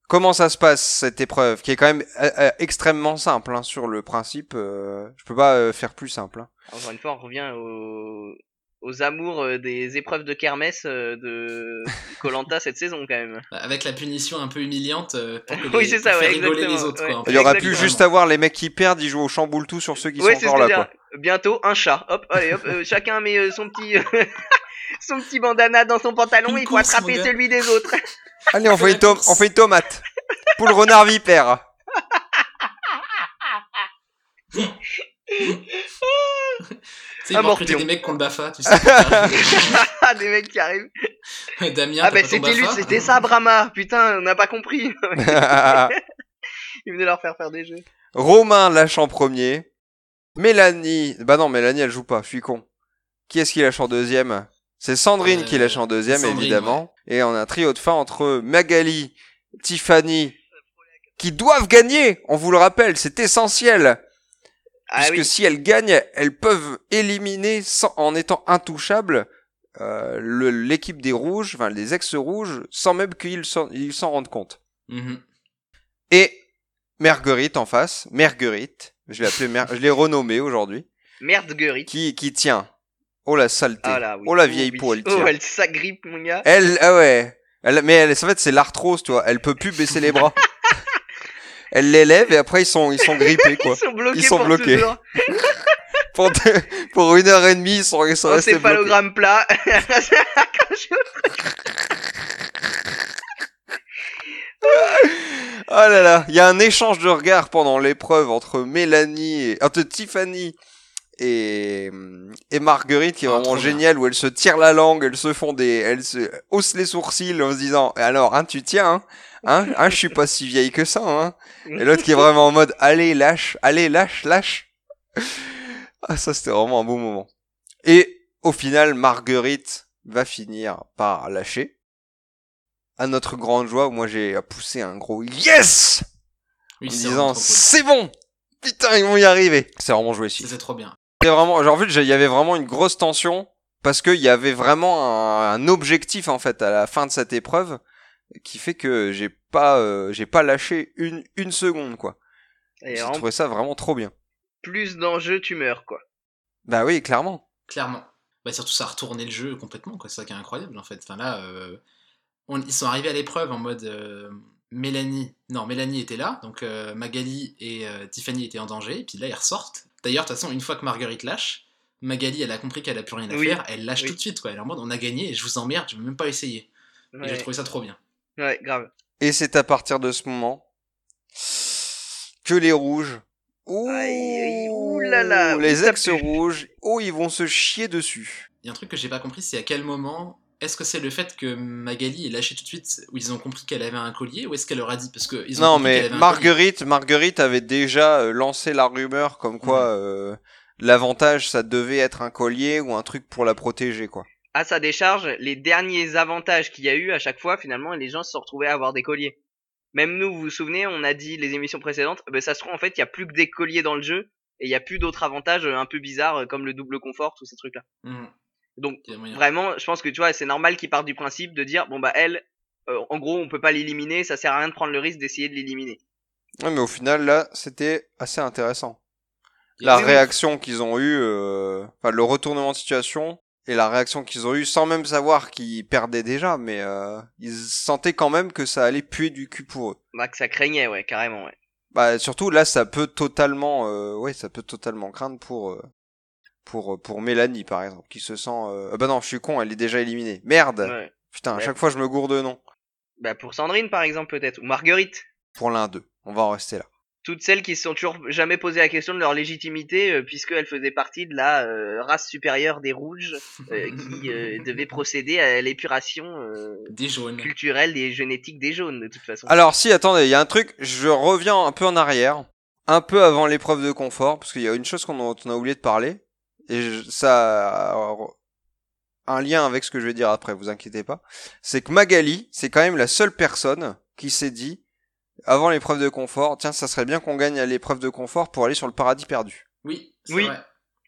comment ça se passe, cette épreuve, qui est quand même euh, euh, extrêmement simple, hein, sur le principe. euh, je peux pas euh, faire plus simple. hein. Encore une fois on revient aux, aux amours euh, des épreuves de kermesse euh, de Colanta cette saison quand même. Bah, avec la punition un peu humiliante euh, pour, que Oui, les- c'est ça, pour ouais, faire rigoler exactement, les autres. ouais. Quoi, Il y aurait pu juste avoir les mecs qui perdent, ils jouent au chamboule tout sur ceux qui Ouais, sont c'est ce encore que là, je veux quoi. dire. Bientôt un chat. Hop, allez hop, euh, chacun met euh, son petit son petit bandana dans son pantalon, Une il faut course, attraper celui des autres. Allez, on fait, une on fait une tomate. Pour le renard vipère. Tu sais, morpion. des mecs qui ont le BAFA, tu sais. Ah, des mecs qui arrivent. Damien, Ah bah c'était lui, BAFA c'était ça Brahma. Putain, on n'a pas compris. Il venait leur faire faire des jeux. Romain lâche en premier. Mélanie. Bah non, Mélanie, elle joue pas. Je suis con. Qui est-ce qui lâche en deuxième? C'est Sandrine Euh, qui lâche en deuxième, Sandrine, évidemment. Et on a un trio de fin entre Magali, Tiffany, qui doivent gagner. On vous le rappelle, c'est essentiel. Ah puisque oui. si elles gagnent, elles peuvent éliminer sans, en étant intouchables euh, l'équipe des rouges, enfin les ex-rouges, sans même qu'ils s'en rendent compte. Mhm. Et Marguerite en face, Marguerite, je l'ai appelé, Mer- je l'ai renommée aujourd'hui, qui qui tient. Oh la saleté. Ah là, oui. Oh la vieille oui. peau, elle Oh, elle s'agrippe, mon gars. Elle, ah ouais. Elle, mais elle, en fait, c'est l'arthrose, tu vois. Elle peut plus baisser les bras. elle l'élève et après ils sont, ils sont grippés, quoi. Ils sont bloqués Ils sont pour bloqués. Pour, deux- pour une heure et demie, ils sont, ils sont Oh, restés bloqués. plat. Oh là là, il y a un échange de regards pendant l'épreuve entre Mélanie et entre Tiffany et et Marguerite qui est Ah, vraiment trop bien. génial où elles se tirent la langue, elles se font des elles se haussent les sourcils en se disant alors hein tu tiens hein hein, hein je suis pas si vieille que ça hein et l'autre qui est vraiment en mode allez lâche, allez lâche lâche. Ah ça c'était vraiment un beau moment. Et au final Marguerite va finir par lâcher à notre grande joie, moi j'ai poussé un gros yes Oui, en disant c'est bon, putain ils vont y arriver. C'est vraiment joué ici. C'était trop bien. C'est vraiment, genre en fait il y avait vraiment une grosse tension parce qu'il y avait vraiment un, un objectif en fait à la fin de cette épreuve qui fait que j'ai pas euh, j'ai pas lâché une une seconde quoi. Et J'ai en trouvé ça vraiment trop bien. plus d'enjeux, tu meurs, quoi. Bah oui clairement. Clairement. Bah, surtout, ça a retourné le jeu complètement, quoi. C'est ça qui est incroyable, en fait. Enfin, là, euh, on- ils sont arrivés à l'épreuve en mode euh, Mélanie. Non, Mélanie était là, donc euh, Magali et euh, Tiffany étaient en danger, et puis là, ils ressortent. D'ailleurs, de toute façon, une fois que Marguerite lâche, Magali, elle a compris qu'elle a plus rien à Oui. faire, elle lâche Oui. tout de suite, quoi. Elle est en mode, on a gagné, et je vous emmerde, je vais même pas essayer. Et j'ai trouvé ça trop bien. ouais grave. Et c'est à partir de ce moment que les rouges. Ouh, Aïe, aïe, ouh là là, les ouh, ça ex-rouges, oh, ils vont se chier dessus. Il y a un truc que j'ai pas compris, c'est à quel moment est-ce que c'est le fait que Magali ait lâché tout de suite où ils ont compris qu'elle avait un collier ou est-ce qu'elle leur a dit parce que ils ont Non, mais qu'elle avait un Marguerite, Marguerite avait déjà euh, lancé la rumeur comme quoi euh, l'avantage, ça devait être un collier ou un truc pour la protéger, quoi. À sa décharge, les derniers avantages qu'il y a eu à chaque fois, finalement, les gens se sont retrouvés à avoir des colliers. Même nous, vous vous souvenez, on a dit les émissions précédentes, ben ça se trouve en fait, il y a plus que des colliers dans le jeu et il y a plus d'autres avantages euh, un peu bizarres comme le double confort, tous ces trucs-là. collier. Mhm. Donc vraiment, je pense que tu vois, c'est normal qu'ils partent du principe de dire bon bah elle, euh, en gros, on peut pas l'éliminer, ça sert à rien de prendre le risque d'essayer de l'éliminer. Ouais, mais au final, là, c'était assez intéressant. La Oui, oui. réaction qu'ils ont eue, euh, enfin, le retournement de situation et la réaction qu'ils ont eue sans même savoir qu'ils perdaient déjà, mais euh, ils sentaient quand même que ça allait puer du cul pour eux. Bah que ça craignait, ouais, carrément, ouais. Bah, surtout là, ça peut totalement, euh, ouais, ça peut totalement craindre pour, euh, pour, euh, pour Mélanie, par exemple, qui se sent, euh... ah bah non, je suis con, elle est déjà éliminée. Merde! ouais. Putain, à Ouais. chaque fois, je me gourde de nom. Bah pour Sandrine par exemple peut-être ou Marguerite. Pour l'un d'eux. On va en rester là. toutes celles qui se sont toujours jamais posé la question de leur légitimité euh, puisqu'elles faisaient partie de la euh, race supérieure des rouges euh, qui euh, devait procéder à l'épuration euh, Des jaunes. culturelle et génétique des jaunes de toute façon. Alors, si, attendez, il y a un truc, je reviens un peu en arrière, un peu avant l'épreuve de confort, parce qu'il y a une chose qu'on a, on a oublié de parler, et je- ça a un lien avec ce que je vais dire après, vous inquiétez pas. C'est que Magali, c'est quand même la seule personne qui s'est dit, avant l'épreuve de confort, tiens, ça serait bien qu'on gagne à l'épreuve de confort pour aller sur le paradis perdu. Oui, c'est Oui. vrai.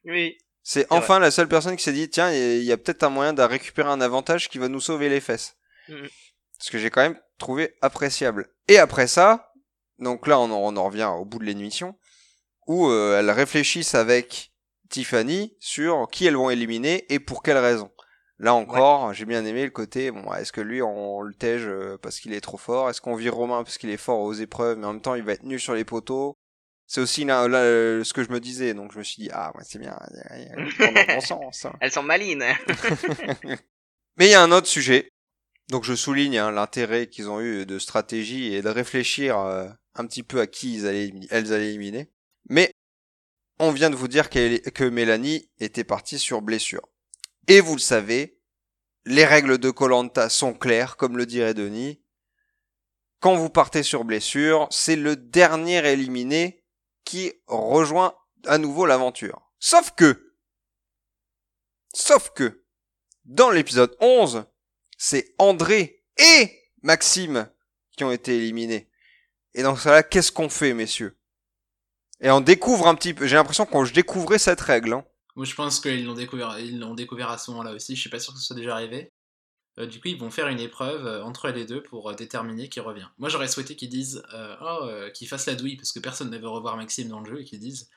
Oui. C'est enfin la seule personne qui s'est dit, tiens, il y a- il y a peut-être un moyen de récupérer un avantage qui va nous sauver les fesses. Mhm. Ce que j'ai quand même trouvé appréciable. Et après ça, donc là, on en, on en revient au bout de l'émission, où euh, elles réfléchissent avec Tiffany sur qui elles vont éliminer et pour quelles raisons. Là encore, j'ai bien aimé le côté, bon, est-ce que lui, on le tège euh, parce qu'il est trop fort? Est-ce qu'on vire Romain parce qu'il est fort aux épreuves, mais en même temps, il va être nul sur les poteaux? C'est aussi là, là, euh, ce que je me disais, donc je me suis dit, ah, ouais, c'est bien, dans bon sens. hein. Elles sont malines. Mais il y a un autre sujet. Donc je souligne hein, l'intérêt qu'ils ont eu de stratégie et de réfléchir euh, un petit peu à qui ils allaient, elles allaient éliminer. Mais on vient de vous dire que Mélanie était partie sur blessure. Et vous le savez, les règles de Colanta sont claires, comme le dirait Denis. Quand vous partez sur blessure, c'est le dernier éliminé qui rejoint à nouveau l'aventure. Sauf que, sauf que, dans l'épisode 11, c'est André et Maxime qui ont été éliminés. Et dans ce cas-là, qu'est-ce qu'on fait, messieurs? Et on découvre un petit peu, j'ai l'impression qu'on je découvrais cette règle. Hein. Moi, je pense qu'ils l'ont découvert, ils l'ont découvert à ce moment-là aussi. Je suis pas sûr que ce soit déjà arrivé. Euh, du coup, ils vont faire une épreuve euh, entre les deux pour euh, déterminer qui revient. Moi, j'aurais souhaité qu'ils disent, oh, qu'ils fassent la douille parce que personne ne veut revoir Maxime dans le jeu et qu'ils disent,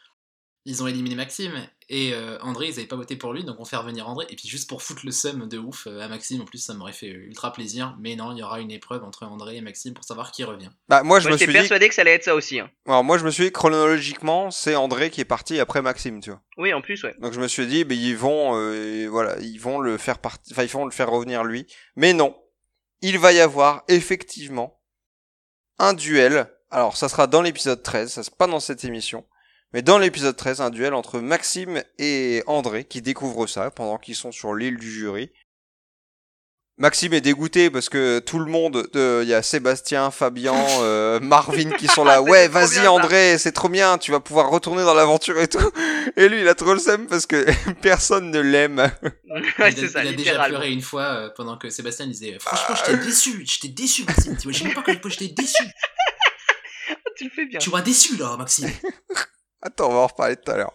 ils ont éliminé Maxime et euh, André, ils avaient pas voté pour lui, donc on fait revenir André. Et puis juste pour foutre le seum de ouf euh, à Maxime, en plus, ça m'aurait fait ultra plaisir. Mais non, il y aura une épreuve entre André et Maxime pour savoir qui revient. Bah, moi, je Moi me j'étais suis dit, persuadé que ça allait être ça aussi. hein. alors, moi, je me suis dit, chronologiquement, c'est André qui est parti après Maxime, tu vois. Oui, en plus, ouais. Donc je me suis dit, ben, ils vont, euh, voilà, ils vont le faire partir, enfin, ils vont le faire revenir lui. Mais non. Il va y avoir, effectivement, un duel. Alors, ça sera dans l'épisode 13, ça sera pas dans cette émission. Mais dans l'épisode 13, un duel entre Maxime et André qui découvrent ça pendant qu'ils sont sur l'île du jury. Maxime est dégoûté parce que tout le monde, euh, il y a Sébastien, Fabien, euh, Marvin qui sont là. Ouais, vas-y. André, c'est trop bien, tu vas pouvoir retourner dans l'aventure et tout. Et lui, il a trop le seum parce que personne ne l'aime. ouais, il a, c'est ça, il a déjà pleuré une fois euh, pendant que Sébastien disait Franchement, j'étais déçu, j'étais déçu, Maxime. Tu imagines pas que j'étais déçu. Tu le fais bien. Tu m'as déçu là, Maxime. Attends, on va en reparler tout à l'heure.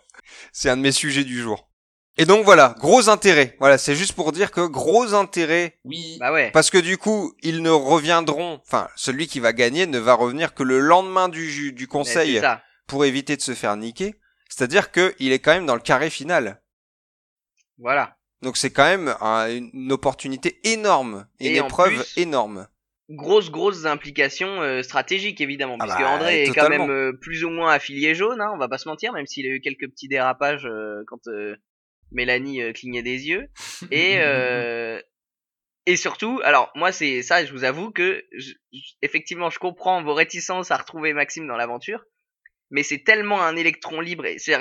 C'est un de mes sujets du jour. Et donc voilà, gros intérêt. Voilà, c'est juste pour dire que gros intérêt. Oui, Bah ouais. Parce que du coup, ils ne reviendront, enfin, celui qui va gagner ne va revenir que le lendemain du, ju- du conseil pour éviter de se faire niquer. C'est-à-dire que il est quand même dans le carré final. Voilà. Donc c'est quand même un- une opportunité énorme, une Et épreuve plus- énorme. Grosses grosses implications euh, stratégiques évidemment. Ah puisque bah, André est quand même euh, plus ou moins affilié jaune hein, on va pas se mentir même s'il a eu quelques petits dérapages euh, quand euh, Mélanie euh, clignait des yeux. Et euh, et surtout alors moi c'est ça je vous avoue que je- effectivement je comprends vos réticences à retrouver Maxime dans l'aventure mais c'est tellement un électron libre et c'est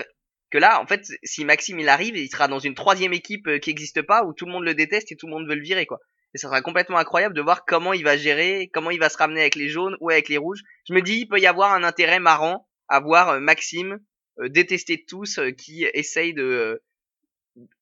que là, en fait, si Maxime il arrive, il sera dans une troisième équipe qui n'existe pas, où tout le monde le déteste et tout le monde veut le virer, quoi. Et ça sera complètement incroyable de voir comment il va gérer, comment il va se ramener avec les jaunes ou avec les rouges. Je me dis, il peut y avoir un intérêt marrant à voir euh, Maxime euh, détester tous, qui essaye de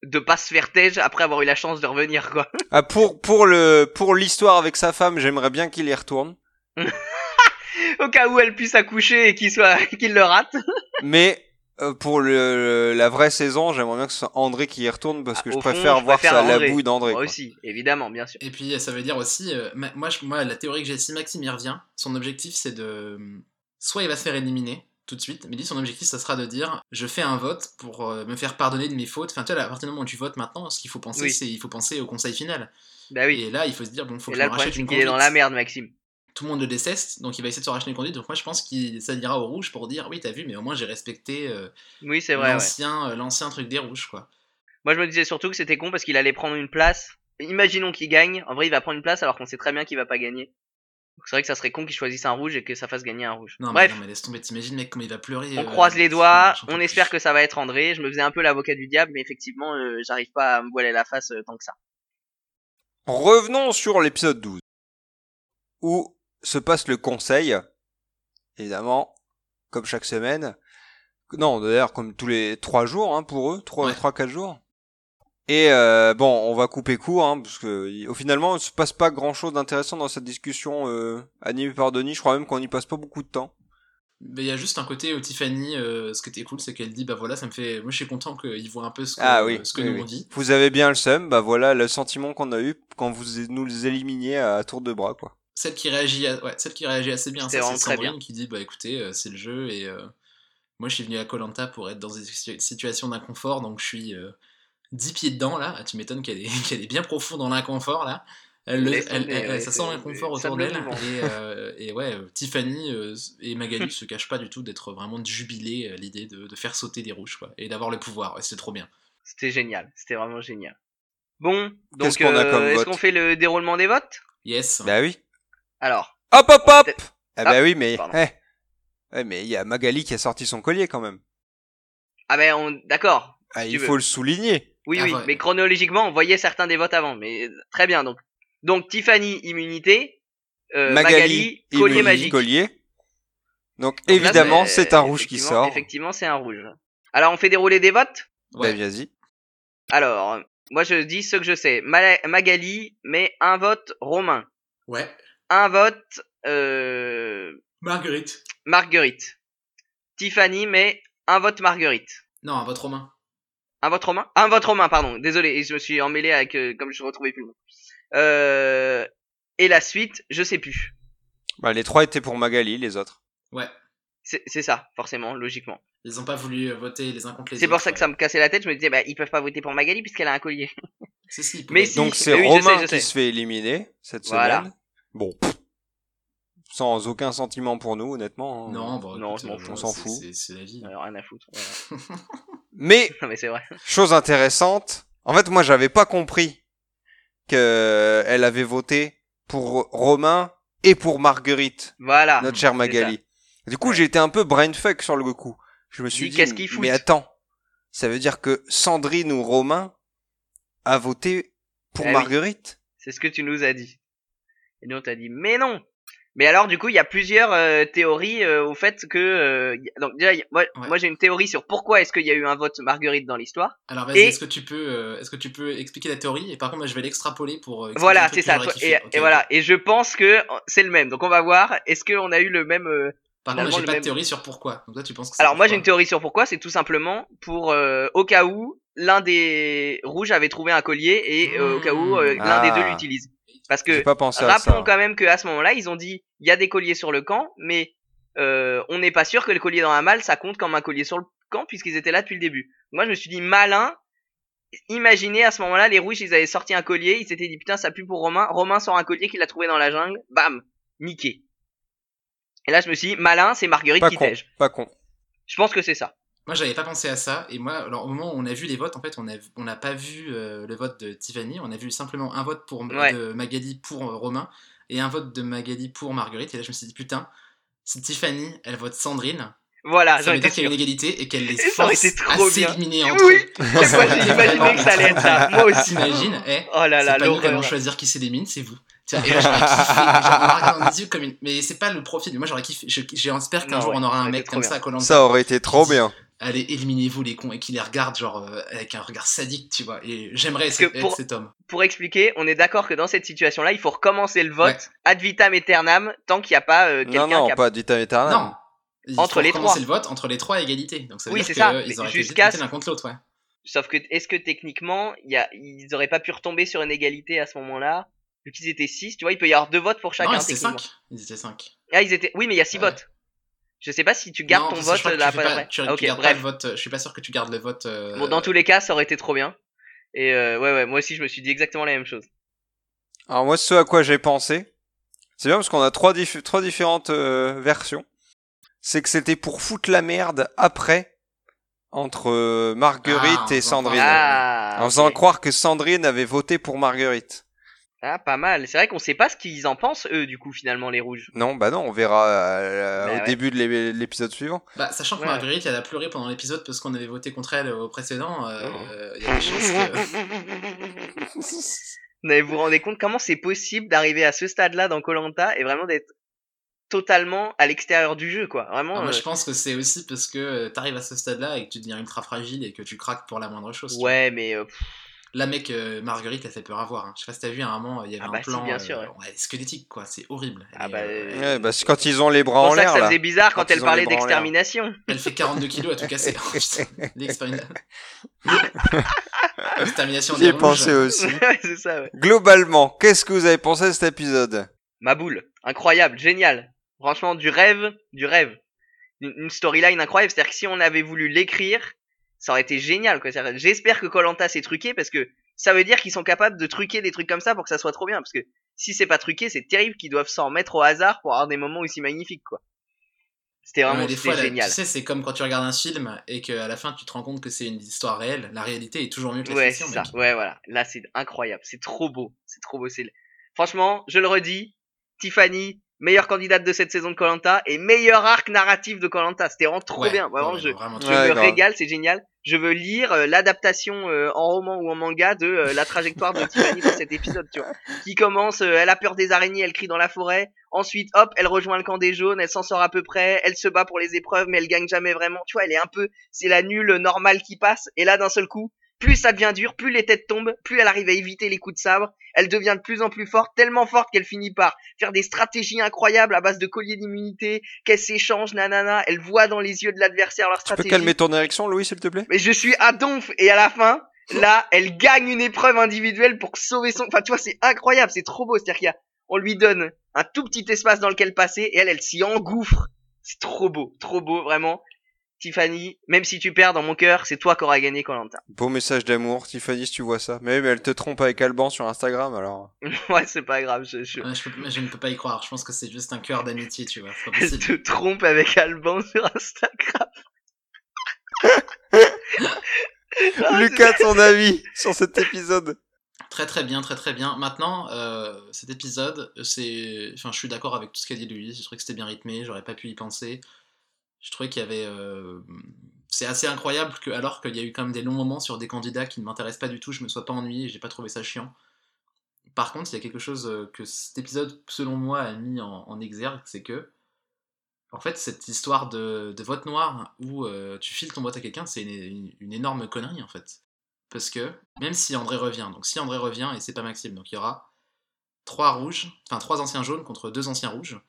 de pas se faire tège après avoir eu la chance de revenir, quoi. Ah, pour pour le pour l'histoire avec sa femme, j'aimerais bien qu'il y retourne. Au cas où elle puisse accoucher et qu'il soit qu'il le rate. Mais euh, pour le, la vraie saison, j'aimerais bien que ce soit André qui y retourne parce que Ah, je au fond, préfère je voir ça la André. bouille d'André. Moi quoi. aussi, évidemment, bien sûr. Et puis ça veut dire aussi, euh, moi, je- moi la théorie que j'ai, si Maxime y revient, son objectif c'est de. Soit il va se faire éliminer tout de suite, mais lui son objectif ça sera de dire je fais un vote pour euh, me faire pardonner de mes fautes. Enfin tu vois, à partir du moment où tu votes maintenant, ce qu'il faut penser Oui. c'est il faut penser au conseil final. Bah oui. Et là il faut se dire bon faut Et que là, je le me rachète une qu'il est dans la merde, Maxime. Tout le monde le déteste, donc il va essayer de se racheter une conduite. Donc moi je pense qu'il ça dira au rouge pour dire oui t'as vu, mais au moins j'ai respecté euh, Oui, c'est vrai, ouais. l'ancien euh, l'ancien truc des rouges quoi. Moi, je me disais surtout que c'était con parce qu'il allait prendre une place. Imaginons qu'il gagne. En vrai, il va prendre une place alors qu'on sait très bien qu'il va pas gagner. Donc, C'est vrai que ça serait con qu'il choisisse un rouge et que ça fasse gagner un rouge. Non, Bref, mais, non, mais laisse tomber, t'imagines mec comme il va pleurer. on euh, croise les doigts. On espère que ça va être André. Je me faisais un peu l'avocat du diable, mais effectivement, euh, j'arrive pas à me voiler la face euh, tant que ça. Revenons sur l'épisode 12 où se passe le conseil. Évidemment, comme chaque semaine. Non, d'ailleurs, comme tous les trois jours hein, pour eux, trois, Ouais. trois, quatre jours. Et euh, bon, on va couper court, hein, parce que au finalement, il se passe pas grand-chose d'intéressant dans cette discussion euh, animée par Denis. Je crois même qu'on n'y passe pas beaucoup de temps. Mais il y a juste un côté où Tiffany, euh, ce qui était cool, c'est qu'elle dit bah voilà, ça me fait. Moi je suis content qu'ils voient un peu ce que, Ah oui, ce que oui, nous oui. on dit. Vous avez bien le seum, bah voilà le sentiment qu'on a eu quand vous nous éliminiez à tour de bras, quoi. Celle qui réagit, à- ouais, celle qui réagit assez bien, c'est Sandrine bien. qui dit bah écoutez, euh, c'est le jeu et euh, moi je suis venu à Colanta pour être dans des situ- situations d'inconfort, donc je suis euh, 10 pieds dedans là. Ah, tu m'étonnes qu'elle est, qu'elle est bien profonde dans l'inconfort là. Elle, le- elle- tomber, elle- ouais, ça sent l'inconfort autour d'elle. Et, euh, et ouais, Tiffany euh, et Magali se cachent pas du tout d'être vraiment jubilés à l'idée de, de faire sauter des rouges quoi, et d'avoir le pouvoir. Ouais, c'est trop bien. C'était génial. C'était vraiment génial. Bon, donc qu'on euh, est-ce qu'on fait le déroulement des votes? Yes. Bah oui. Alors, Hop hop hop Ah bah Ah, oui, mais eh. Ouais, mais il y a Magali qui a sorti son collier quand même. ah ben on, d'accord. Ah, Si il faut veux. le souligner. Oui, Ah, oui, ouais. mais chronologiquement, on voyait certains des votes avant, mais euh, très bien. Donc, donc Tiffany immunité, euh, Magali, Magali, collier Immunity, magique. collier. Donc, évidemment, c'est- c'est un rouge qui sort. Effectivement, c'est un rouge. Alors, on fait dérouler des votes? Ouais. Bah, vas-y. Alors, moi je dis ce que je sais. Ma- Magali met un vote Romain, Ouais. Un vote euh, Marguerite. Marguerite. Tiffany met un vote Marguerite. Non, un vote romain. Un vote Romain? Un vote Romain, pardon. Désolé, je me suis emmêlé avec euh, comme je retrouvais plus le. Euh, et la suite, je sais plus. Bah, les trois étaient pour Magali, les autres. Ouais. C'est ça, forcément, logiquement. Ils ont pas voulu euh, voter les uns contre les autres. C'est pour ça que ça me cassait la tête. Je me disais, bah, ils peuvent pas voter pour Magali puisqu'elle a un collier. Si, si, Mais si, Donc, c'est je sais, Romain qui se fait éliminer cette Voilà. semaine. Bon. pff, Sans aucun sentiment pour nous, honnêtement. hein. Non, bon, Non, écoute, m'en euh. On s'en fout. c'est- la vie. Euh, rien à foutre. voilà. Mais, Non, mais c'est vrai. chose intéressante, en fait, moi, j'avais pas compris que elle avait voté pour Romain et pour Marguerite. Voilà. notre chère Magali. Du coup, j'ai été un peu brainfuck sur le coup. Je me suis dit, foutent mais attends, ça veut dire que Sandrine ou Romain a voté pour Eh oui. Marguerite? C'est ce que tu nous as dit. Et nous on t'a dit mais non. Mais alors du coup il y a plusieurs euh, théories euh, au fait que euh, y- donc déjà y- moi, Ouais. moi j'ai une théorie sur pourquoi est-ce qu'il y a eu un vote Marguerite dans l'histoire. Alors vas-y, Et- est-ce que tu peux, euh, est-ce que tu peux expliquer la théorie? Et par contre moi je vais l'extrapoler pour. euh, expliquer Voilà c'est ça. Et, voilà et je pense que c'est le même. Donc on va voir est-ce qu'on a eu le même. euh, Par contre, moi, j'ai pas même- de théorie sur pourquoi. Donc toi tu penses que c'est Alors moi j'ai une théorie sur pourquoi c'est tout simplement pour euh, au cas où l'un des rouges avait trouvé un collier et euh, au cas où euh, l'un des deux Ah. l'utilise. Parce que pas pensé à Rappelons ça. quand même qu'à ce moment-là, ils ont dit il y a des colliers sur le camp, mais euh, on n'est pas sûr que le collier dans la malle ça compte comme un collier sur le camp puisqu'ils étaient là depuis le début. Moi, je me suis dit malin. Imaginez à ce moment-là, les rouges, ils avaient sorti un collier, ils s'étaient dit putain, ça pue pour Romain. Romain sort un collier qu'il a trouvé dans la jungle, bam, niqué. Et là, je me suis dit malin, c'est Marguerite Pas qui con, tège. pas con. Je pense que c'est ça. Moi j'avais pas pensé à ça et moi alors au moment où on a vu les votes en fait on a on n'a pas vu euh, le vote de Tiffany on a vu simplement un vote pour Ouais. de Magali pour euh, Romain et un vote de Magali pour Marguerite et là je me suis dit putain si Tiffany elle vote Sandrine Voilà, Ça veut dire qu'il y a une égalité et qu'elle les force à s'éliminer entre Oui. eux. Moi, j'ai imaginé que ça allait être ça. Moi aussi. T'imagines eh, Oh là là, C'est pas nous qui allons choisir qui s'élimine, c'est vous. Tiens, et là, j'aurais kiffé. Dans les yeux comme une. Mais c'est pas le profil. Moi, j'aurais kiffé. je- J'espère qu'un jour, on aura un mec comme ça à Koh-Lanta. Ça aurait été trop bien. Allez, éliminez-vous les cons et qui les regarde, genre, euh, avec un regard sadique, tu vois. Et j'aimerais être, pour- être cet homme. Pour expliquer, on est d'accord que dans cette situation-là, il faut recommencer le vote Ouais. ad vitam aeternam tant qu'il n'y a pas euh, Non, quelqu'un non, qui a pas du temps éternel. Non. Il Entre faut les recommencer trois. le vote entre les trois à égalité. Donc ça veut Oui, dire c'est ça, jusqu'à l'un contre l'autre, ouais. Sauf que, est-ce que techniquement, il y a, ils auraient pas pu retomber sur une égalité à ce moment-là Vu qu'ils étaient 6, tu vois, il peut y avoir deux votes pour chacun. non, ils étaient techniquement. 5. Ils étaient 5. Ah, ils étaient. Oui, mais il y a 6 Ouais. votes. Je sais pas si tu gardes non, ton parce que vote je crois que là tu, après. pas, tu, Ah, tu pas bref. le vote. Je suis pas sûr que tu gardes le vote. euh, Bon, dans tous les cas, ça aurait été trop bien. Et euh, ouais, ouais, moi aussi, je me suis dit exactement la même chose. Alors moi, ce à quoi j'ai pensé, c'est bien parce qu'on a trois, dif- trois différentes euh, versions. C'est que c'était pour foutre la merde après entre euh, Marguerite Ah, et Sandrine. Ah, en faisant croire que Sandrine avait voté pour Marguerite. Ah, pas mal. C'est vrai qu'on sait pas ce qu'ils en pensent, eux, du coup, finalement, les rouges. Non, bah non, on verra euh, Bah au ouais. début de l'é- l'épisode suivant. Bah, sachant que Ouais. Marguerite, elle a pleuré pendant l'épisode parce qu'on avait voté contre elle au précédent, euh, Oh. euh, il y a des chances que. Mais vous vous rendez compte comment c'est possible d'arriver à ce stade-là dans Colanta et vraiment d'être totalement à l'extérieur du jeu, quoi. Vraiment. Alors, moi, euh, je pense que c'est aussi parce que euh, t'arrives à ce stade-là et que tu deviens ultra fragile et que tu craques pour la moindre chose. vois. Ouais, mais euh, pff, La mec, euh, Marguerite, elle fait peur à voir. hein. Je sais pas si t'as vu à un moment, il y avait Ah un bah si, plan bien sûr, ouais. ouais, squelettique, quoi. C'est horrible. Elle, Ah bah, euh, Ouais, bah c'est quand ils ont les bras c'est en pour ça que l'air ça là. faisait bizarre quand, Quand elle parlait d'extermination. Elle fait 42 kilos à tout casser. Oh, putain, l'expéri- Extermination J'y des ai pensé aussi. Ça, ouais. Globalement, qu'est-ce que vous avez pensé de cet épisode? Ma boule, incroyable, génial. Franchement, du rêve, du rêve. Une, une storyline incroyable. C'est-à-dire que si on avait voulu l'écrire, ça aurait été génial. quoi. J'espère que Colanta s'est truqué parce que ça veut dire qu'ils sont capables de truquer des trucs comme ça pour que ça soit trop bien. Parce que si c'est pas truqué, c'est terrible qu'ils doivent s'en mettre au hasard pour avoir des moments aussi magnifiques, quoi. C'était vraiment des là, génial. tu sais, c'est comme quand tu regardes un film et qu'à la fin, tu te rends compte que c'est une histoire réelle. La réalité est toujours mieux que la Ouais, fiction, ça. Ouais, voilà. Là, c'est incroyable. C'est trop beau. C'est trop beau. Franchement, je le redis, Tiffany, meilleure candidate de cette saison de Colanta et meilleur arc narratif de Colanta. C'était vraiment trop Ouais, bien. Vraiment, ouais, je, vraiment je Ouais, me régale. C'est génial. Je veux lire euh, l'adaptation euh, en roman ou en manga de euh, la trajectoire de Tiffany dans cet épisode. Tu vois, qui commence. elle a peur des araignées. Elle crie dans la forêt. Ensuite, hop, elle rejoint le camp des jaunes. Elle s'en sort à peu près. Elle se bat pour les épreuves, mais elle gagne jamais vraiment. Tu vois, elle est un peu. C'est la nulle normale qui passe. Et là, d'un seul coup plus ça devient dur, plus les têtes tombent, plus elle arrive à éviter les coups de sabre, elle devient de plus en plus forte, tellement forte qu'elle finit par faire des stratégies incroyables à base de colliers d'immunité, qu'elle s'échange, nanana, elle voit dans les yeux de l'adversaire leur Tu peux stratégie. calmer ton érection, Louis, s'il te plaît? Mais je suis à donf et à la fin, là, elle gagne une épreuve individuelle pour sauver son. Enfin, tu vois, c'est incroyable, c'est trop beau. C'est-à-dire qu'il y a, on lui donne un tout petit espace dans lequel passer et elle, elle s'y engouffre. C'est trop beau, trop beau, vraiment. Tiffany, même si tu perds dans mon cœur, c'est toi qui auras gagné Colanta. Beau message d'amour, Tiffany, si tu vois ça. Mais, mais elle te trompe avec Alban sur Instagram, alors. ouais, c'est pas grave, je, je... Ouais, je, peux- je ne peux pas y croire. Je pense que c'est juste un cœur d'amitié, tu vois. Pas Elle te trompe avec Alban sur Instagram. Ah, Lucas, ton avis sur cet épisode Très très bien, très très bien. Maintenant, euh, cet épisode, c'est, enfin, je suis d'accord avec tout ce qu'a dit Louise. Je trouvais que c'était bien rythmé. J'aurais pas pu y penser. Je trouvais qu'il y avait, euh, c'est assez incroyable que, alors qu'il y a eu quand même des longs moments sur des candidats qui ne m'intéressent pas du tout, je me sois pas ennuyé. et J'ai pas trouvé ça chiant. Par contre, il y a quelque chose euh, que cet épisode, selon moi, a mis en, exergue, c'est que, en fait, cette histoire de, vote noir où euh, tu files ton vote à quelqu'un, c'est une, une- une énorme connerie en fait. Parce que même si André revient, donc si André revient et c'est pas Maxime, donc il y aura trois rouges, enfin trois anciens jaunes contre deux anciens rouges,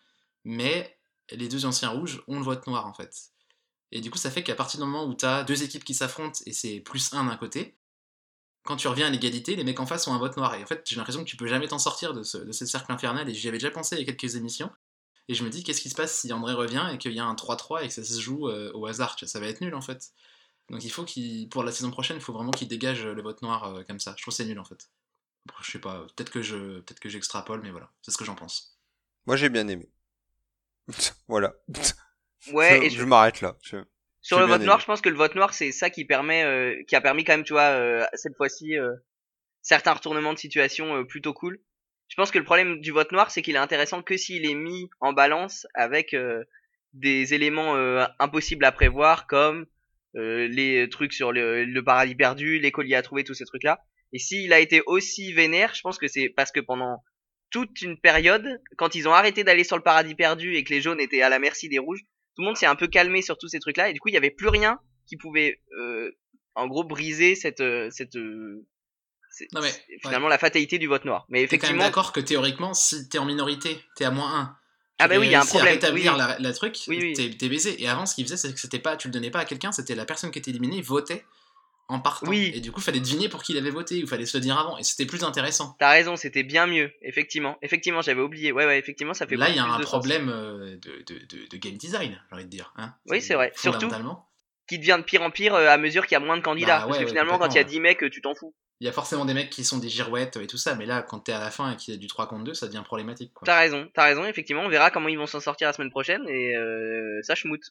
mais les deux anciens rouges ont le vote noir en fait. Et du coup, ça fait qu'à partir du moment où tu as deux équipes qui s'affrontent et c'est plus un d'un côté, quand tu reviens à l'égalité, les mecs en face ont un vote noir. Et en fait, j'ai l'impression que tu peux jamais t'en sortir de ce, cercle infernal. Et j'y avais déjà pensé il y a quelques émissions. Et je me dis, qu'est-ce qui se passe si André revient et qu'il y a un 3-3 et que ça se joue euh, au hasard Ça va être nul en fait. Donc il faut qu'il, pour la saison prochaine, il faut vraiment qu'il dégage le vote noir euh, comme ça. Je trouve c'est nul en fait. Je sais pas, peut-être que je, peut-être que j'extrapole, mais voilà, c'est ce que j'en pense. Moi, j'ai bien aimé. voilà. Ouais, je et je je- m'arrête là. Je- sur le vote noir, je pense que le vote noir, c'est ça qui permet, euh, qui a permis quand même, tu vois, euh, cette fois-ci, euh, certains retournements de situation euh, plutôt cool. Je pense que le problème du vote noir, c'est qu'il est intéressant que s'il est mis en balance avec des éléments impossibles à prévoir comme les trucs sur le, le paradis perdu, les colliers à trouver, tous ces trucs-là. Et s'il a été aussi vénère, je pense que c'est parce que pendant toute une période, quand ils ont arrêté d'aller sur le paradis perdu et que les jaunes étaient à la merci des rouges, tout le monde s'est un peu calmé sur tous ces trucs-là et du coup il y avait plus rien qui pouvait euh, en gros briser cette euh, cette euh, c'est- Non, mais, finalement la fatalité du vote noir. Mais T'es quand même effectivement, d'accord que théoriquement, si t'es en minorité, t'es à moins 1. Ah bah oui, il y a un problème, À rétablir oui, oui. La, la truc, Oui, t'es t'es baisé. Et avant, ce qu'il faisait, c'est que c'était pas, tu le donnais pas à quelqu'un, c'était la personne qui était éliminée votait en partant. Oui. Et du coup, fallait deviner pour qui il avait voté, ou fallait se le dire avant. Et c'était plus intéressant. t'as raison, c'était bien mieux, effectivement. Effectivement, j'avais oublié. Ouais ouais, effectivement, ça fait Là, il y a un de problème euh, de, de, de, de game design, j'ai envie de dire. Hein Oui, c'est vrai. Surtout- qui devient de pire en pire euh, à mesure qu'il y a moins de candidats. Bah ouais, parce que ouais, finalement, quand il y a complètement, 10 mecs, euh, tu t'en fous. il y a forcément des mecs qui sont des girouettes et tout ça, mais là, quand t'es à la fin et qu'il y a du 3 contre 2, ça devient problématique. T'as raison, t'as raison, effectivement. On verra comment ils vont s'en sortir la semaine prochaine et euh, ça schmoute.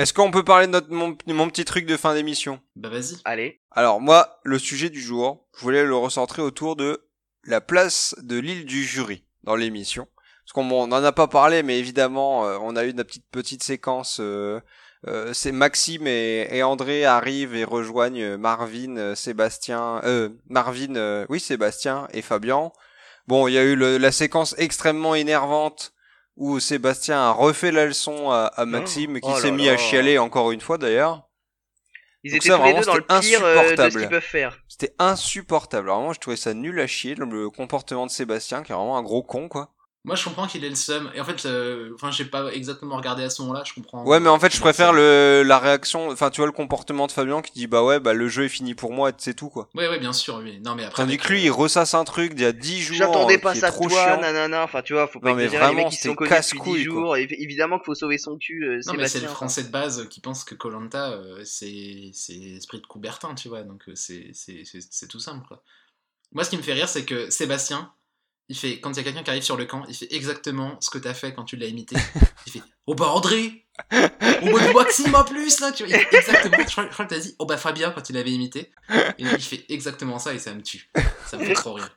Est-ce qu'on peut parler de notre, mon, mon petit truc de fin d'émission? Bah vas-y. Allez. Alors moi, le sujet du jour, je voulais le recentrer autour de la place de l'île du jury dans l'émission. Parce qu'on bon, on en a pas parlé, mais évidemment, euh, on a eu une petite petite séquence. euh, euh, c'est Maxime et, et André arrivent et rejoignent Marvin, Sébastien, euh, Marvin, euh, oui Sébastien et Fabien. Bon, il y a eu le- la séquence extrêmement énervante où Sébastien a refait la leçon à, à Maxime, qui oh s'est mis là. à chialer encore une fois d'ailleurs. Ils Donc étaient ça, tous les vraiment, deux dans le pire euh, de ce insupportable. qu'ils peuvent faire. C'était insupportable. Alors, Vraiment, je trouvais ça nul à chier, le comportement de Sébastien, qui est vraiment un gros con, quoi. Moi, je comprends qu'il ait le seum. Et en fait, euh, enfin, j'ai pas exactement regardé à ce moment-là, je comprends. Ouais, mais en fait, je préfère le, la réaction, enfin, tu vois, le comportement de Fabien qui dit, bah ouais, bah le jeu est fini pour moi, et c'est tout, quoi. Ouais, ouais, bien sûr, oui. Non, mais après. Tandis que lui, il ressasse un truc d'il y a 10 jours. J'attendais euh, pas qui ça de trop toi, chiant. nanana. Enfin, tu vois, faut pas Non, mais exagérer. Les vraiment, mecs, ils se sont connus depuis 10 casse-couille, quoi. jours. Et évidemment qu'il faut sauver son cul, euh, Non, mais c'est le français de base qui pense que Colanta, c'est c'est esprit de Coubertin, tu vois. Donc, euh, c'est c'est- c'est- c'est tout simple, quoi. Moi, ce qui me fait rire, c'est que Sébastien, il fait, quand il y a quelqu'un qui arrive sur le camp, il fait exactement ce que t'as fait quand tu l'as imité. Il fait Oh bah André Oh bah du Maxime en plus, là, tu vois. exactement. Je crois, je crois que t'as dit Oh bah Fabien quand il avait imité. Et il fait exactement ça et ça me tue. Ça me fait trop rire.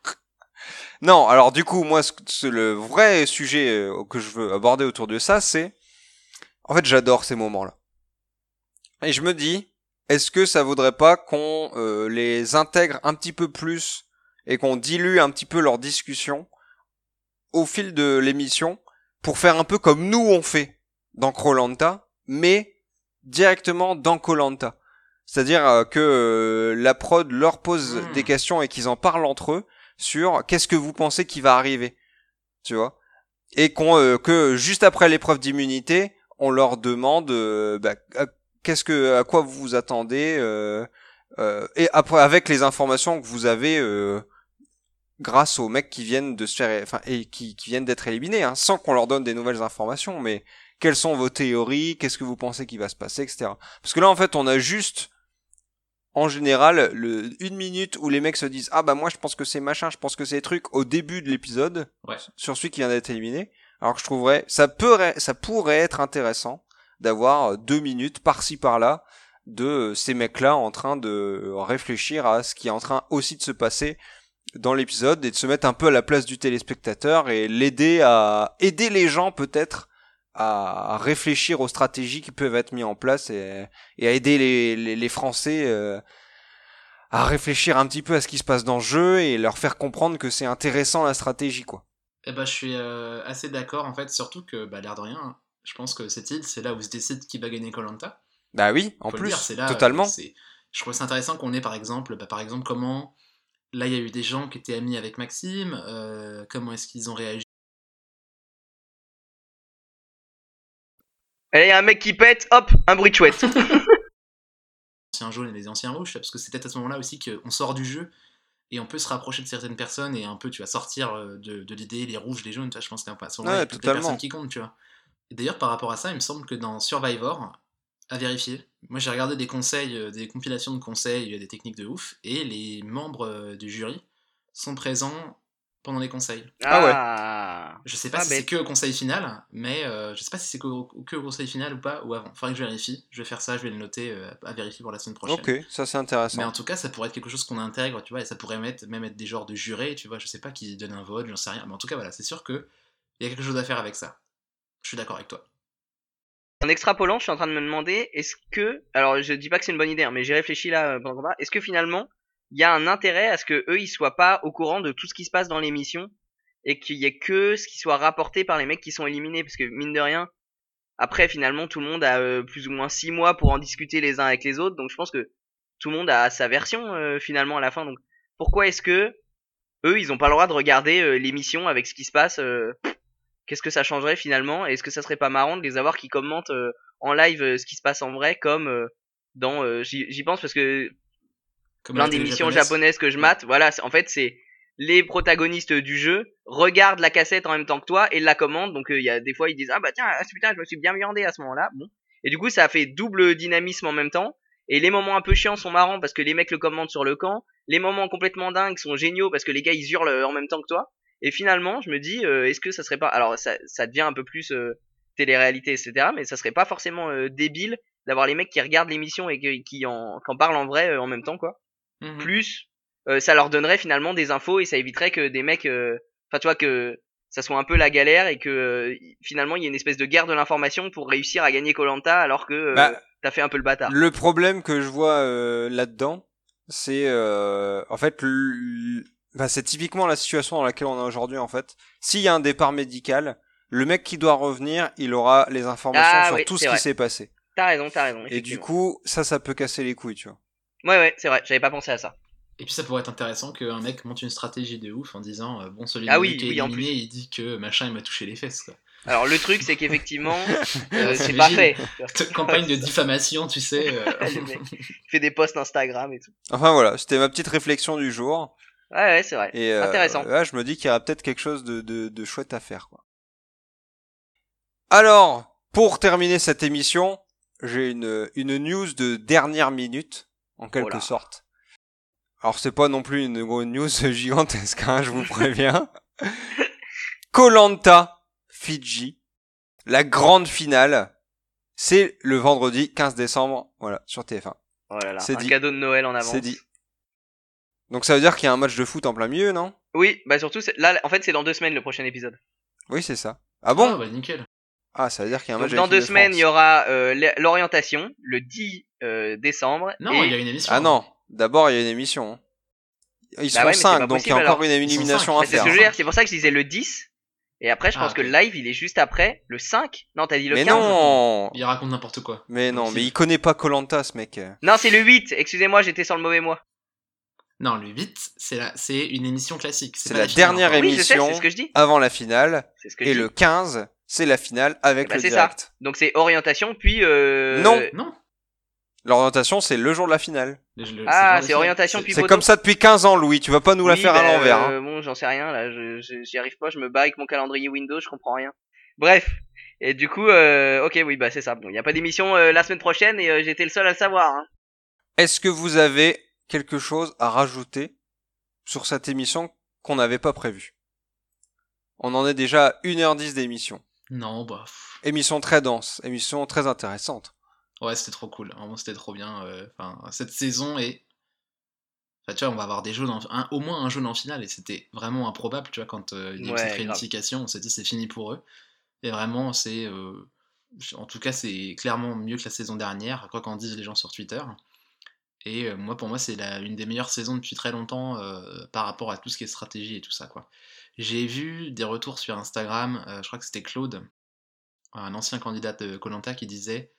Non, alors du coup, moi, le vrai sujet euh, que je veux aborder autour de ça, c'est, en fait, j'adore ces moments-là. Et je me dis, est-ce que ça vaudrait pas qu'on euh, les intègre un petit peu plus et qu'on dilue un petit peu leur discussion au fil de l'émission pour faire un peu comme nous on fait dans Krolanta, mais directement dans Kolanta. C'est-à-dire euh, que euh, la prod leur pose Hmm. des questions et qu'ils en parlent entre eux sur qu'est-ce que vous pensez qui va arriver, tu vois, et qu'on euh, que juste après l'épreuve d'immunité, on leur demande euh, bah, à- qu'est-ce que à quoi vous vous attendez euh, euh, et après avec les informations que vous avez euh, grâce aux mecs qui viennent de se faire enfin et qui, qui viennent d'être éliminés hein, sans qu'on leur donne des nouvelles informations mais quelles sont vos théories qu'est-ce que vous pensez qui va se passer etc parce que là en fait on a juste en général le une minute où les mecs se disent ah bah moi je pense que c'est machin je pense que c'est truc au début de l'épisode Ouais. sur celui qui vient d'être éliminé alors que je trouverais ça peut ça pourrait être intéressant d'avoir euh, deux minutes par-ci par-là de euh, ces mecs-là en train de réfléchir à ce qui est en train aussi de se passer dans l'épisode et de se mettre un peu à la place du téléspectateur et l'aider à aider les gens peut-être à réfléchir aux stratégies qui peuvent être mises en place et, et à aider les, les, les Français euh, à réfléchir un petit peu à ce qui se passe dans le jeu et leur faire comprendre que c'est intéressant la stratégie quoi. Eh ben, je suis euh, assez d'accord, en fait, surtout que, bah, l'air de rien, je pense que cette île, c'est là où se décide qui va gagner Colanta. Bah oui, en plus, dire, là, totalement. euh, Je trouve ça intéressant qu'on ait, par exemple, bah, par exemple, comment. Là, il y a eu des gens qui étaient amis avec Maxime, euh, comment est-ce qu'ils ont réagi? Et il y a un mec qui pète, hop, un bruit de chouette. les anciens jaunes et les anciens rouges, parce que c'est peut-être à ce moment-là aussi qu'on sort du jeu et on peut se rapprocher de certaines personnes et un peu, tu vas sortir euh, de, de l'idée, les rouges, les jaunes, tu vois, je pense qu'à ce moment-là, il y Ouais, a toutes les totalement. personnes qui comptent, tu vois. Et d'ailleurs, par rapport à ça, il me semble que dans Survivor, à vérifier, moi j'ai regardé des conseils, euh, des compilations de conseils, il y a des techniques de ouf, et les membres euh, du jury sont présents pendant les conseils. Ah ouais. Ah. Je sais pas Pas si c'est que au conseil final, mais euh, je sais pas si c'est que, au- que au conseil final ou pas, ou avant. Faudrait que je vérifie. Je vais faire ça, je vais le noter euh, à vérifier pour la semaine prochaine. Ok, ça c'est intéressant. Mais en tout cas, ça pourrait être quelque chose qu'on intègre, tu vois, et ça pourrait mettre, même être des genres de jurés, tu vois, je sais pas qui donne un vote, j'en sais rien. Mais en tout cas, voilà, c'est sûr que il y a quelque chose à faire avec ça. Je suis d'accord avec toi. En extrapolant, je suis en train de me demander, est-ce que, alors je dis pas que c'est une bonne idée, hein, mais j'ai réfléchi là euh, pendant le combat, est-ce que finalement, il y a un intérêt à ce que eux, ils soient pas au courant de tout ce qui se passe dans l'émission et qu'il y ait que ce qui soit rapporté par les mecs qui sont éliminés, parce que mine de rien, après finalement tout le monde a euh, plus ou moins six mois pour en discuter les uns avec les autres, donc je pense que tout le monde a sa version euh, finalement à la fin. Donc pourquoi est-ce que eux, ils ont pas le droit de regarder l'émission avec ce qui se passe Qu'est-ce que ça changerait finalement? Est-ce que ça serait pas marrant de les avoir qui commentent en live ce qui se passe en vrai, comme dans j'y pense parce que Comme plein d'émissions japonaise. japonaises que je mate, voilà, en fait c'est les protagonistes du jeu regardent la cassette en même temps que toi et la commandent. Donc euh, il y a des fois ils disent ah bah tiens ah, putain je me suis bien viandé à ce moment-là. Bon et du coup ça fait double dynamisme en même temps. Et les moments un peu chiants sont marrants parce que les mecs le commandent sur le camp. Les moments complètement dingues sont géniaux parce que les gars ils hurlent euh, en même temps que toi. Et finalement je me dis euh, est-ce que ça serait pas alors ça ça devient un peu plus euh, télé-réalité etc. Mais ça serait pas forcément euh, débile d'avoir les mecs qui regardent l'émission et qui, qui en, qui en parlent en vrai euh, en même temps quoi Mhm. plus euh, ça leur donnerait finalement des infos et ça éviterait que des mecs euh, enfin tu vois que ça soit un peu la galère et que euh, finalement il y ait une espèce de guerre de l'information pour réussir à gagner Colanta alors que euh, Bah, t'as fait un peu le bâtard. Le problème que je vois euh, là-dedans, c'est euh, en fait, enfin, c'est typiquement la situation dans laquelle on est aujourd'hui en fait. S'il y a un départ médical, le mec qui doit revenir, il aura les informations Ah sur oui, tout ce qui s'est passé. T'as raison, t'as raison. Et du coup, ça, ça peut casser les couilles, tu vois. Ouais ouais, c'est vrai, j'avais pas pensé à ça. Et puis ça pourrait être intéressant qu'un mec monte une stratégie de ouf en disant euh, bon celui Ah oui, qui est oui, en éliminé il dit que machin il m'a touché les fesses quoi. Alors le truc c'est qu'effectivement euh, c'est pas fait. Campagne de diffamation tu sais. euh, mec fait des posts Instagram et tout. Enfin voilà, c'était ma petite réflexion du jour. Ouais ouais, c'est vrai. Et euh, Intéressant. là, je me dis qu'il y aura peut-être quelque chose de, de, de chouette à faire. Quoi. Alors, pour terminer cette émission, j'ai une, une news de dernière minute, en quelque sorte. Alors, c'est pas non plus une grosse news gigantesque, hein, je vous préviens. Colanta Fidji, la grande finale, c'est le vendredi 15 décembre, voilà, sur TF1. Oh là là, C'est un dit. cadeau de Noël en avance. C'est dit. Donc ça veut dire qu'il y a un match de foot en plein milieu, non? Oui, bah surtout c'est- là en fait c'est dans deux semaines le prochain épisode. Oui, c'est ça. Ah bon? Ah, bah nickel. Ah, ça veut dire qu'il y a un Donc match dans deux de semaines, il y aura euh, l'orientation le 10 euh, décembre. Non et... il y a une émission. Ah non, d'abord il y a une émission. hein. Ils Bah sont ouais, mais c'est 5, pas donc il y a encore alors. une élimination à c'est ce faire. c'est pour ça que je disais le 10. Et après, je Ah, pense que le live, il est juste après, le 5. Non, t'as dit le Mais 15 non Il raconte n'importe quoi. Mais non, mais il connaît pas Colanta ce mec. Non, c'est le 8. Excusez-moi, j'étais sur le mauvais mois. Non le 8 c'est la... c'est une émission classique. C'est la dernière encore. Oui, je sais, Émission. c'est ce que je dis. Avant la finale. C'est ce que Et je le dis. 15, c'est la finale avec Bah, le c'est direct. Donc c'est orientation, puis. Euh... Non. Non. L'orientation, c'est le jour de la finale. Le- le- Ah, c'est orientation, c'est- puis C'est photo. comme ça depuis 15 ans, Louis. Tu vas pas nous la faire à bah, l'envers. hein. euh, Bon, j'en sais rien, là. Je, je- j'y arrive pas, je me bats avec mon calendrier Windows, je comprends rien. Bref. Et du coup, euh, ok, oui, bah c'est ça. Bon, il n'y a pas d'émission euh, la semaine prochaine et euh, j'étais le seul à le savoir. Hein. Est-ce que vous avez quelque chose à rajouter sur cette émission qu'on n'avait pas prévue On en est déjà à 1h10 d'émission. Non bah. pff. Émission très dense, émission très intéressante. Ouais, c'était trop cool. Vraiment, c'était trop bien. euh, Enfin, cette saison est. Enfin, tu vois, on va avoir des un- au moins un jaune en finale, et c'était vraiment improbable, tu vois, quand euh, il y a eu Ouais, cette réunification, on s'est dit c'est fini pour eux. Et vraiment, c'est. euh, En tout cas, c'est clairement mieux que la saison dernière, quoi qu'en disent les gens sur Twitter. Et euh, moi, pour moi, c'est une des meilleures saisons depuis très longtemps euh, par rapport à tout ce qui est stratégie et tout ça, quoi. J'ai vu des retours sur Instagram, euh, je crois que c'était Claude, un ancien candidat de Colanta, qui disait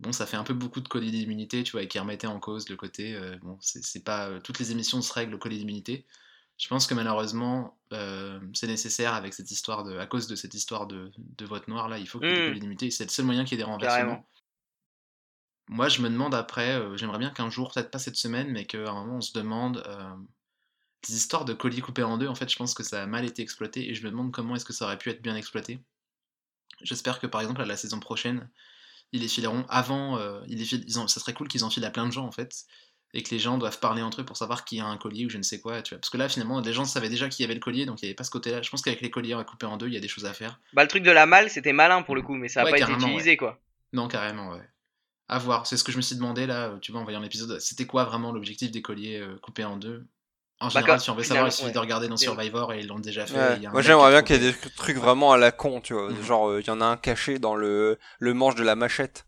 bon, ça fait un peu beaucoup de colis d'immunité, tu vois, et qui remettait en cause le côté, bon, c'est pas toutes les émissions se règlent au colis d'immunité. Je pense que malheureusement, c'est nécessaire avec cette histoire de, à cause de cette histoire de, de vote noir là, il faut qu'il y ait des Mm. colis d'immunité. C'est le seul moyen qu'il y ait des renversements. Carrément. Moi, je me demande après, euh, j'aimerais bien qu'un jour, peut-être pas cette semaine, mais qu'à un moment, on se demande euh, des histoires de colis coupés en deux. En fait, je pense que ça a mal été exploité et je me demande comment est-ce que ça aurait pu être bien exploité. J'espère que par exemple, à la saison prochaine, ils les fileront avant. euh, ils les filent- ils en- ça serait cool qu'ils en filent à plein de gens en fait. Et que les gens doivent parler entre eux pour savoir qui a un collier ou je ne sais quoi. Tu vois. Parce que là, finalement, les gens savaient déjà qui avait le collier, donc il n'y avait pas ce côté-là. Je pense qu'avec les colliers coupés en deux, il y a des choses à faire. Bah, le truc de la malle, c'était malin pour le coup, mais ça a Ouais, pas été utilisé, quoi. Non, carrément, ouais. À voir. C'est ce que je me suis demandé là, euh, tu vois, en voyant l'épisode. C'était quoi vraiment l'objectif des colliers euh, coupés en deux? En général, si on veut savoir, il suffit ouais. de regarder dans Survivor et ils l'ont déjà fait. Ouais. Moi j'aimerais bien qu'il y ait des trucs vraiment à la con, tu vois. Mhm. Genre, euh, il y en a un caché dans le, le manche de la machette.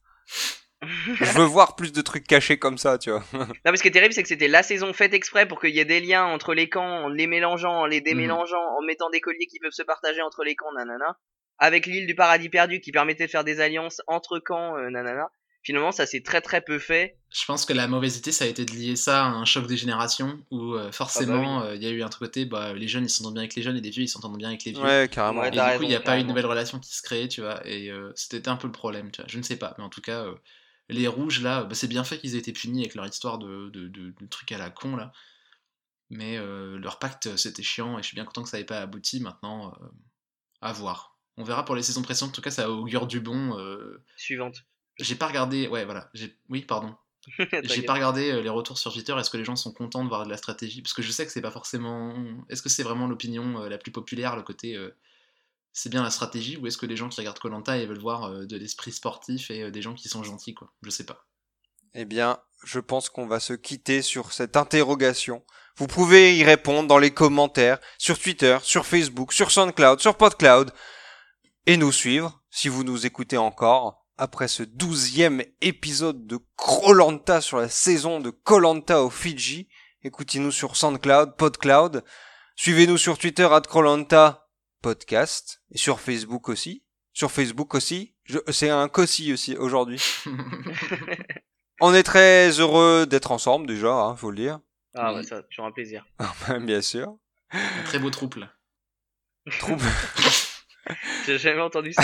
Je veux voir plus de trucs cachés comme ça, tu vois. Non, mais ce qui est terrible, c'est que c'était la saison faite exprès pour qu'il y ait des liens entre les camps, en les mélangeant, en les démélangeant, en mettant des colliers qui peuvent se partager entre les camps, nanana. Avec l'île du paradis perdu qui permettait de faire des alliances entre camps, euh, nanana. Finalement, ça s'est très très peu fait. Je pense que la mauvaise idée, ça a été de lier ça à un choc des générations où euh, forcément euh, il y a eu un truc côté, bah, les jeunes ils s'entendent bien avec les jeunes et les vieux ils s'entendent bien avec les vieux. Ouais, carrément. Ouais, Et du coup, il n'y a pas eu une carrément. nouvelle relation qui se crée, tu vois. Et euh, c'était un peu le problème, tu vois. Je ne sais pas, mais en tout cas, euh, les rouges là, bah, c'est bien fait qu'ils aient été punis avec leur histoire de, de, de, de trucs à la con là. Mais euh, leur pacte, c'était chiant et je suis bien content que ça n'ait pas abouti. Maintenant, euh, à voir. On verra pour les saisons précédentes. En tout cas, ça augure du bon. euh, Suivante. J'ai pas regardé. Ouais, voilà. J'ai- Oui, pardon. J'ai pas regardé euh, les retours sur Twitter. Est-ce que les gens sont contents de voir de la stratégie? Parce que je sais que c'est pas forcément. Est-ce que c'est vraiment l'opinion euh, la plus populaire, le côté euh, c'est bien la stratégie, ou est-ce que les gens qui regardent Colanta ils veulent voir euh, de l'esprit sportif et euh, des gens qui sont gentils, quoi? Je sais pas. Eh bien, je pense qu'on va se quitter sur cette interrogation. Vous pouvez y répondre dans les commentaires, sur Twitter, sur Facebook, sur SoundCloud, sur PodCloud, et nous suivre, si vous nous écoutez encore, après ce douzième épisode de Krolanta sur la saison de Kolanta au Fidji. Écoutez-nous sur SoundCloud, PodCloud. Suivez-nous sur Twitter, at Krolanta Podcast, et sur Facebook aussi. Sur Facebook aussi. C'est un cossi aussi aujourd'hui. On est très heureux d'être ensemble déjà, hein, faut le dire. Ah, ouais, ça, toujours un plaisir. Bien sûr. Un très beau trouble. Trouble. J'ai jamais entendu ça.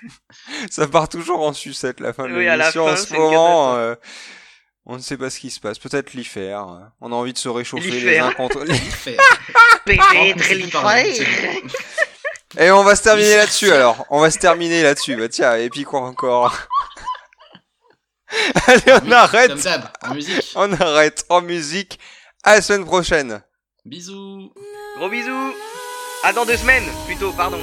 Ça part toujours en sucette la fin de Oui, l'émission. En ce moment, euh, on ne sait pas ce qui se passe. Peut-être l'hiver. On a envie de se réchauffer les uns contre. Peut-être l'hiver. Et on va se terminer là-dessus alors. On va se terminer là-dessus. Bah tiens, et puis quoi encore Allez, on arrête. en musique. On arrête en musique. À la semaine prochaine. Bisous. Gros bisous. À dans deux semaines, plutôt, pardon.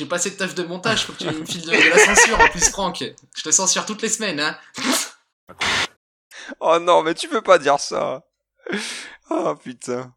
J'ai passé de teuf de montage, faut que tu me files de, de la censure en plus, Franck. Je te censure toutes les semaines, hein. Oh non, mais tu peux pas dire ça. Oh putain.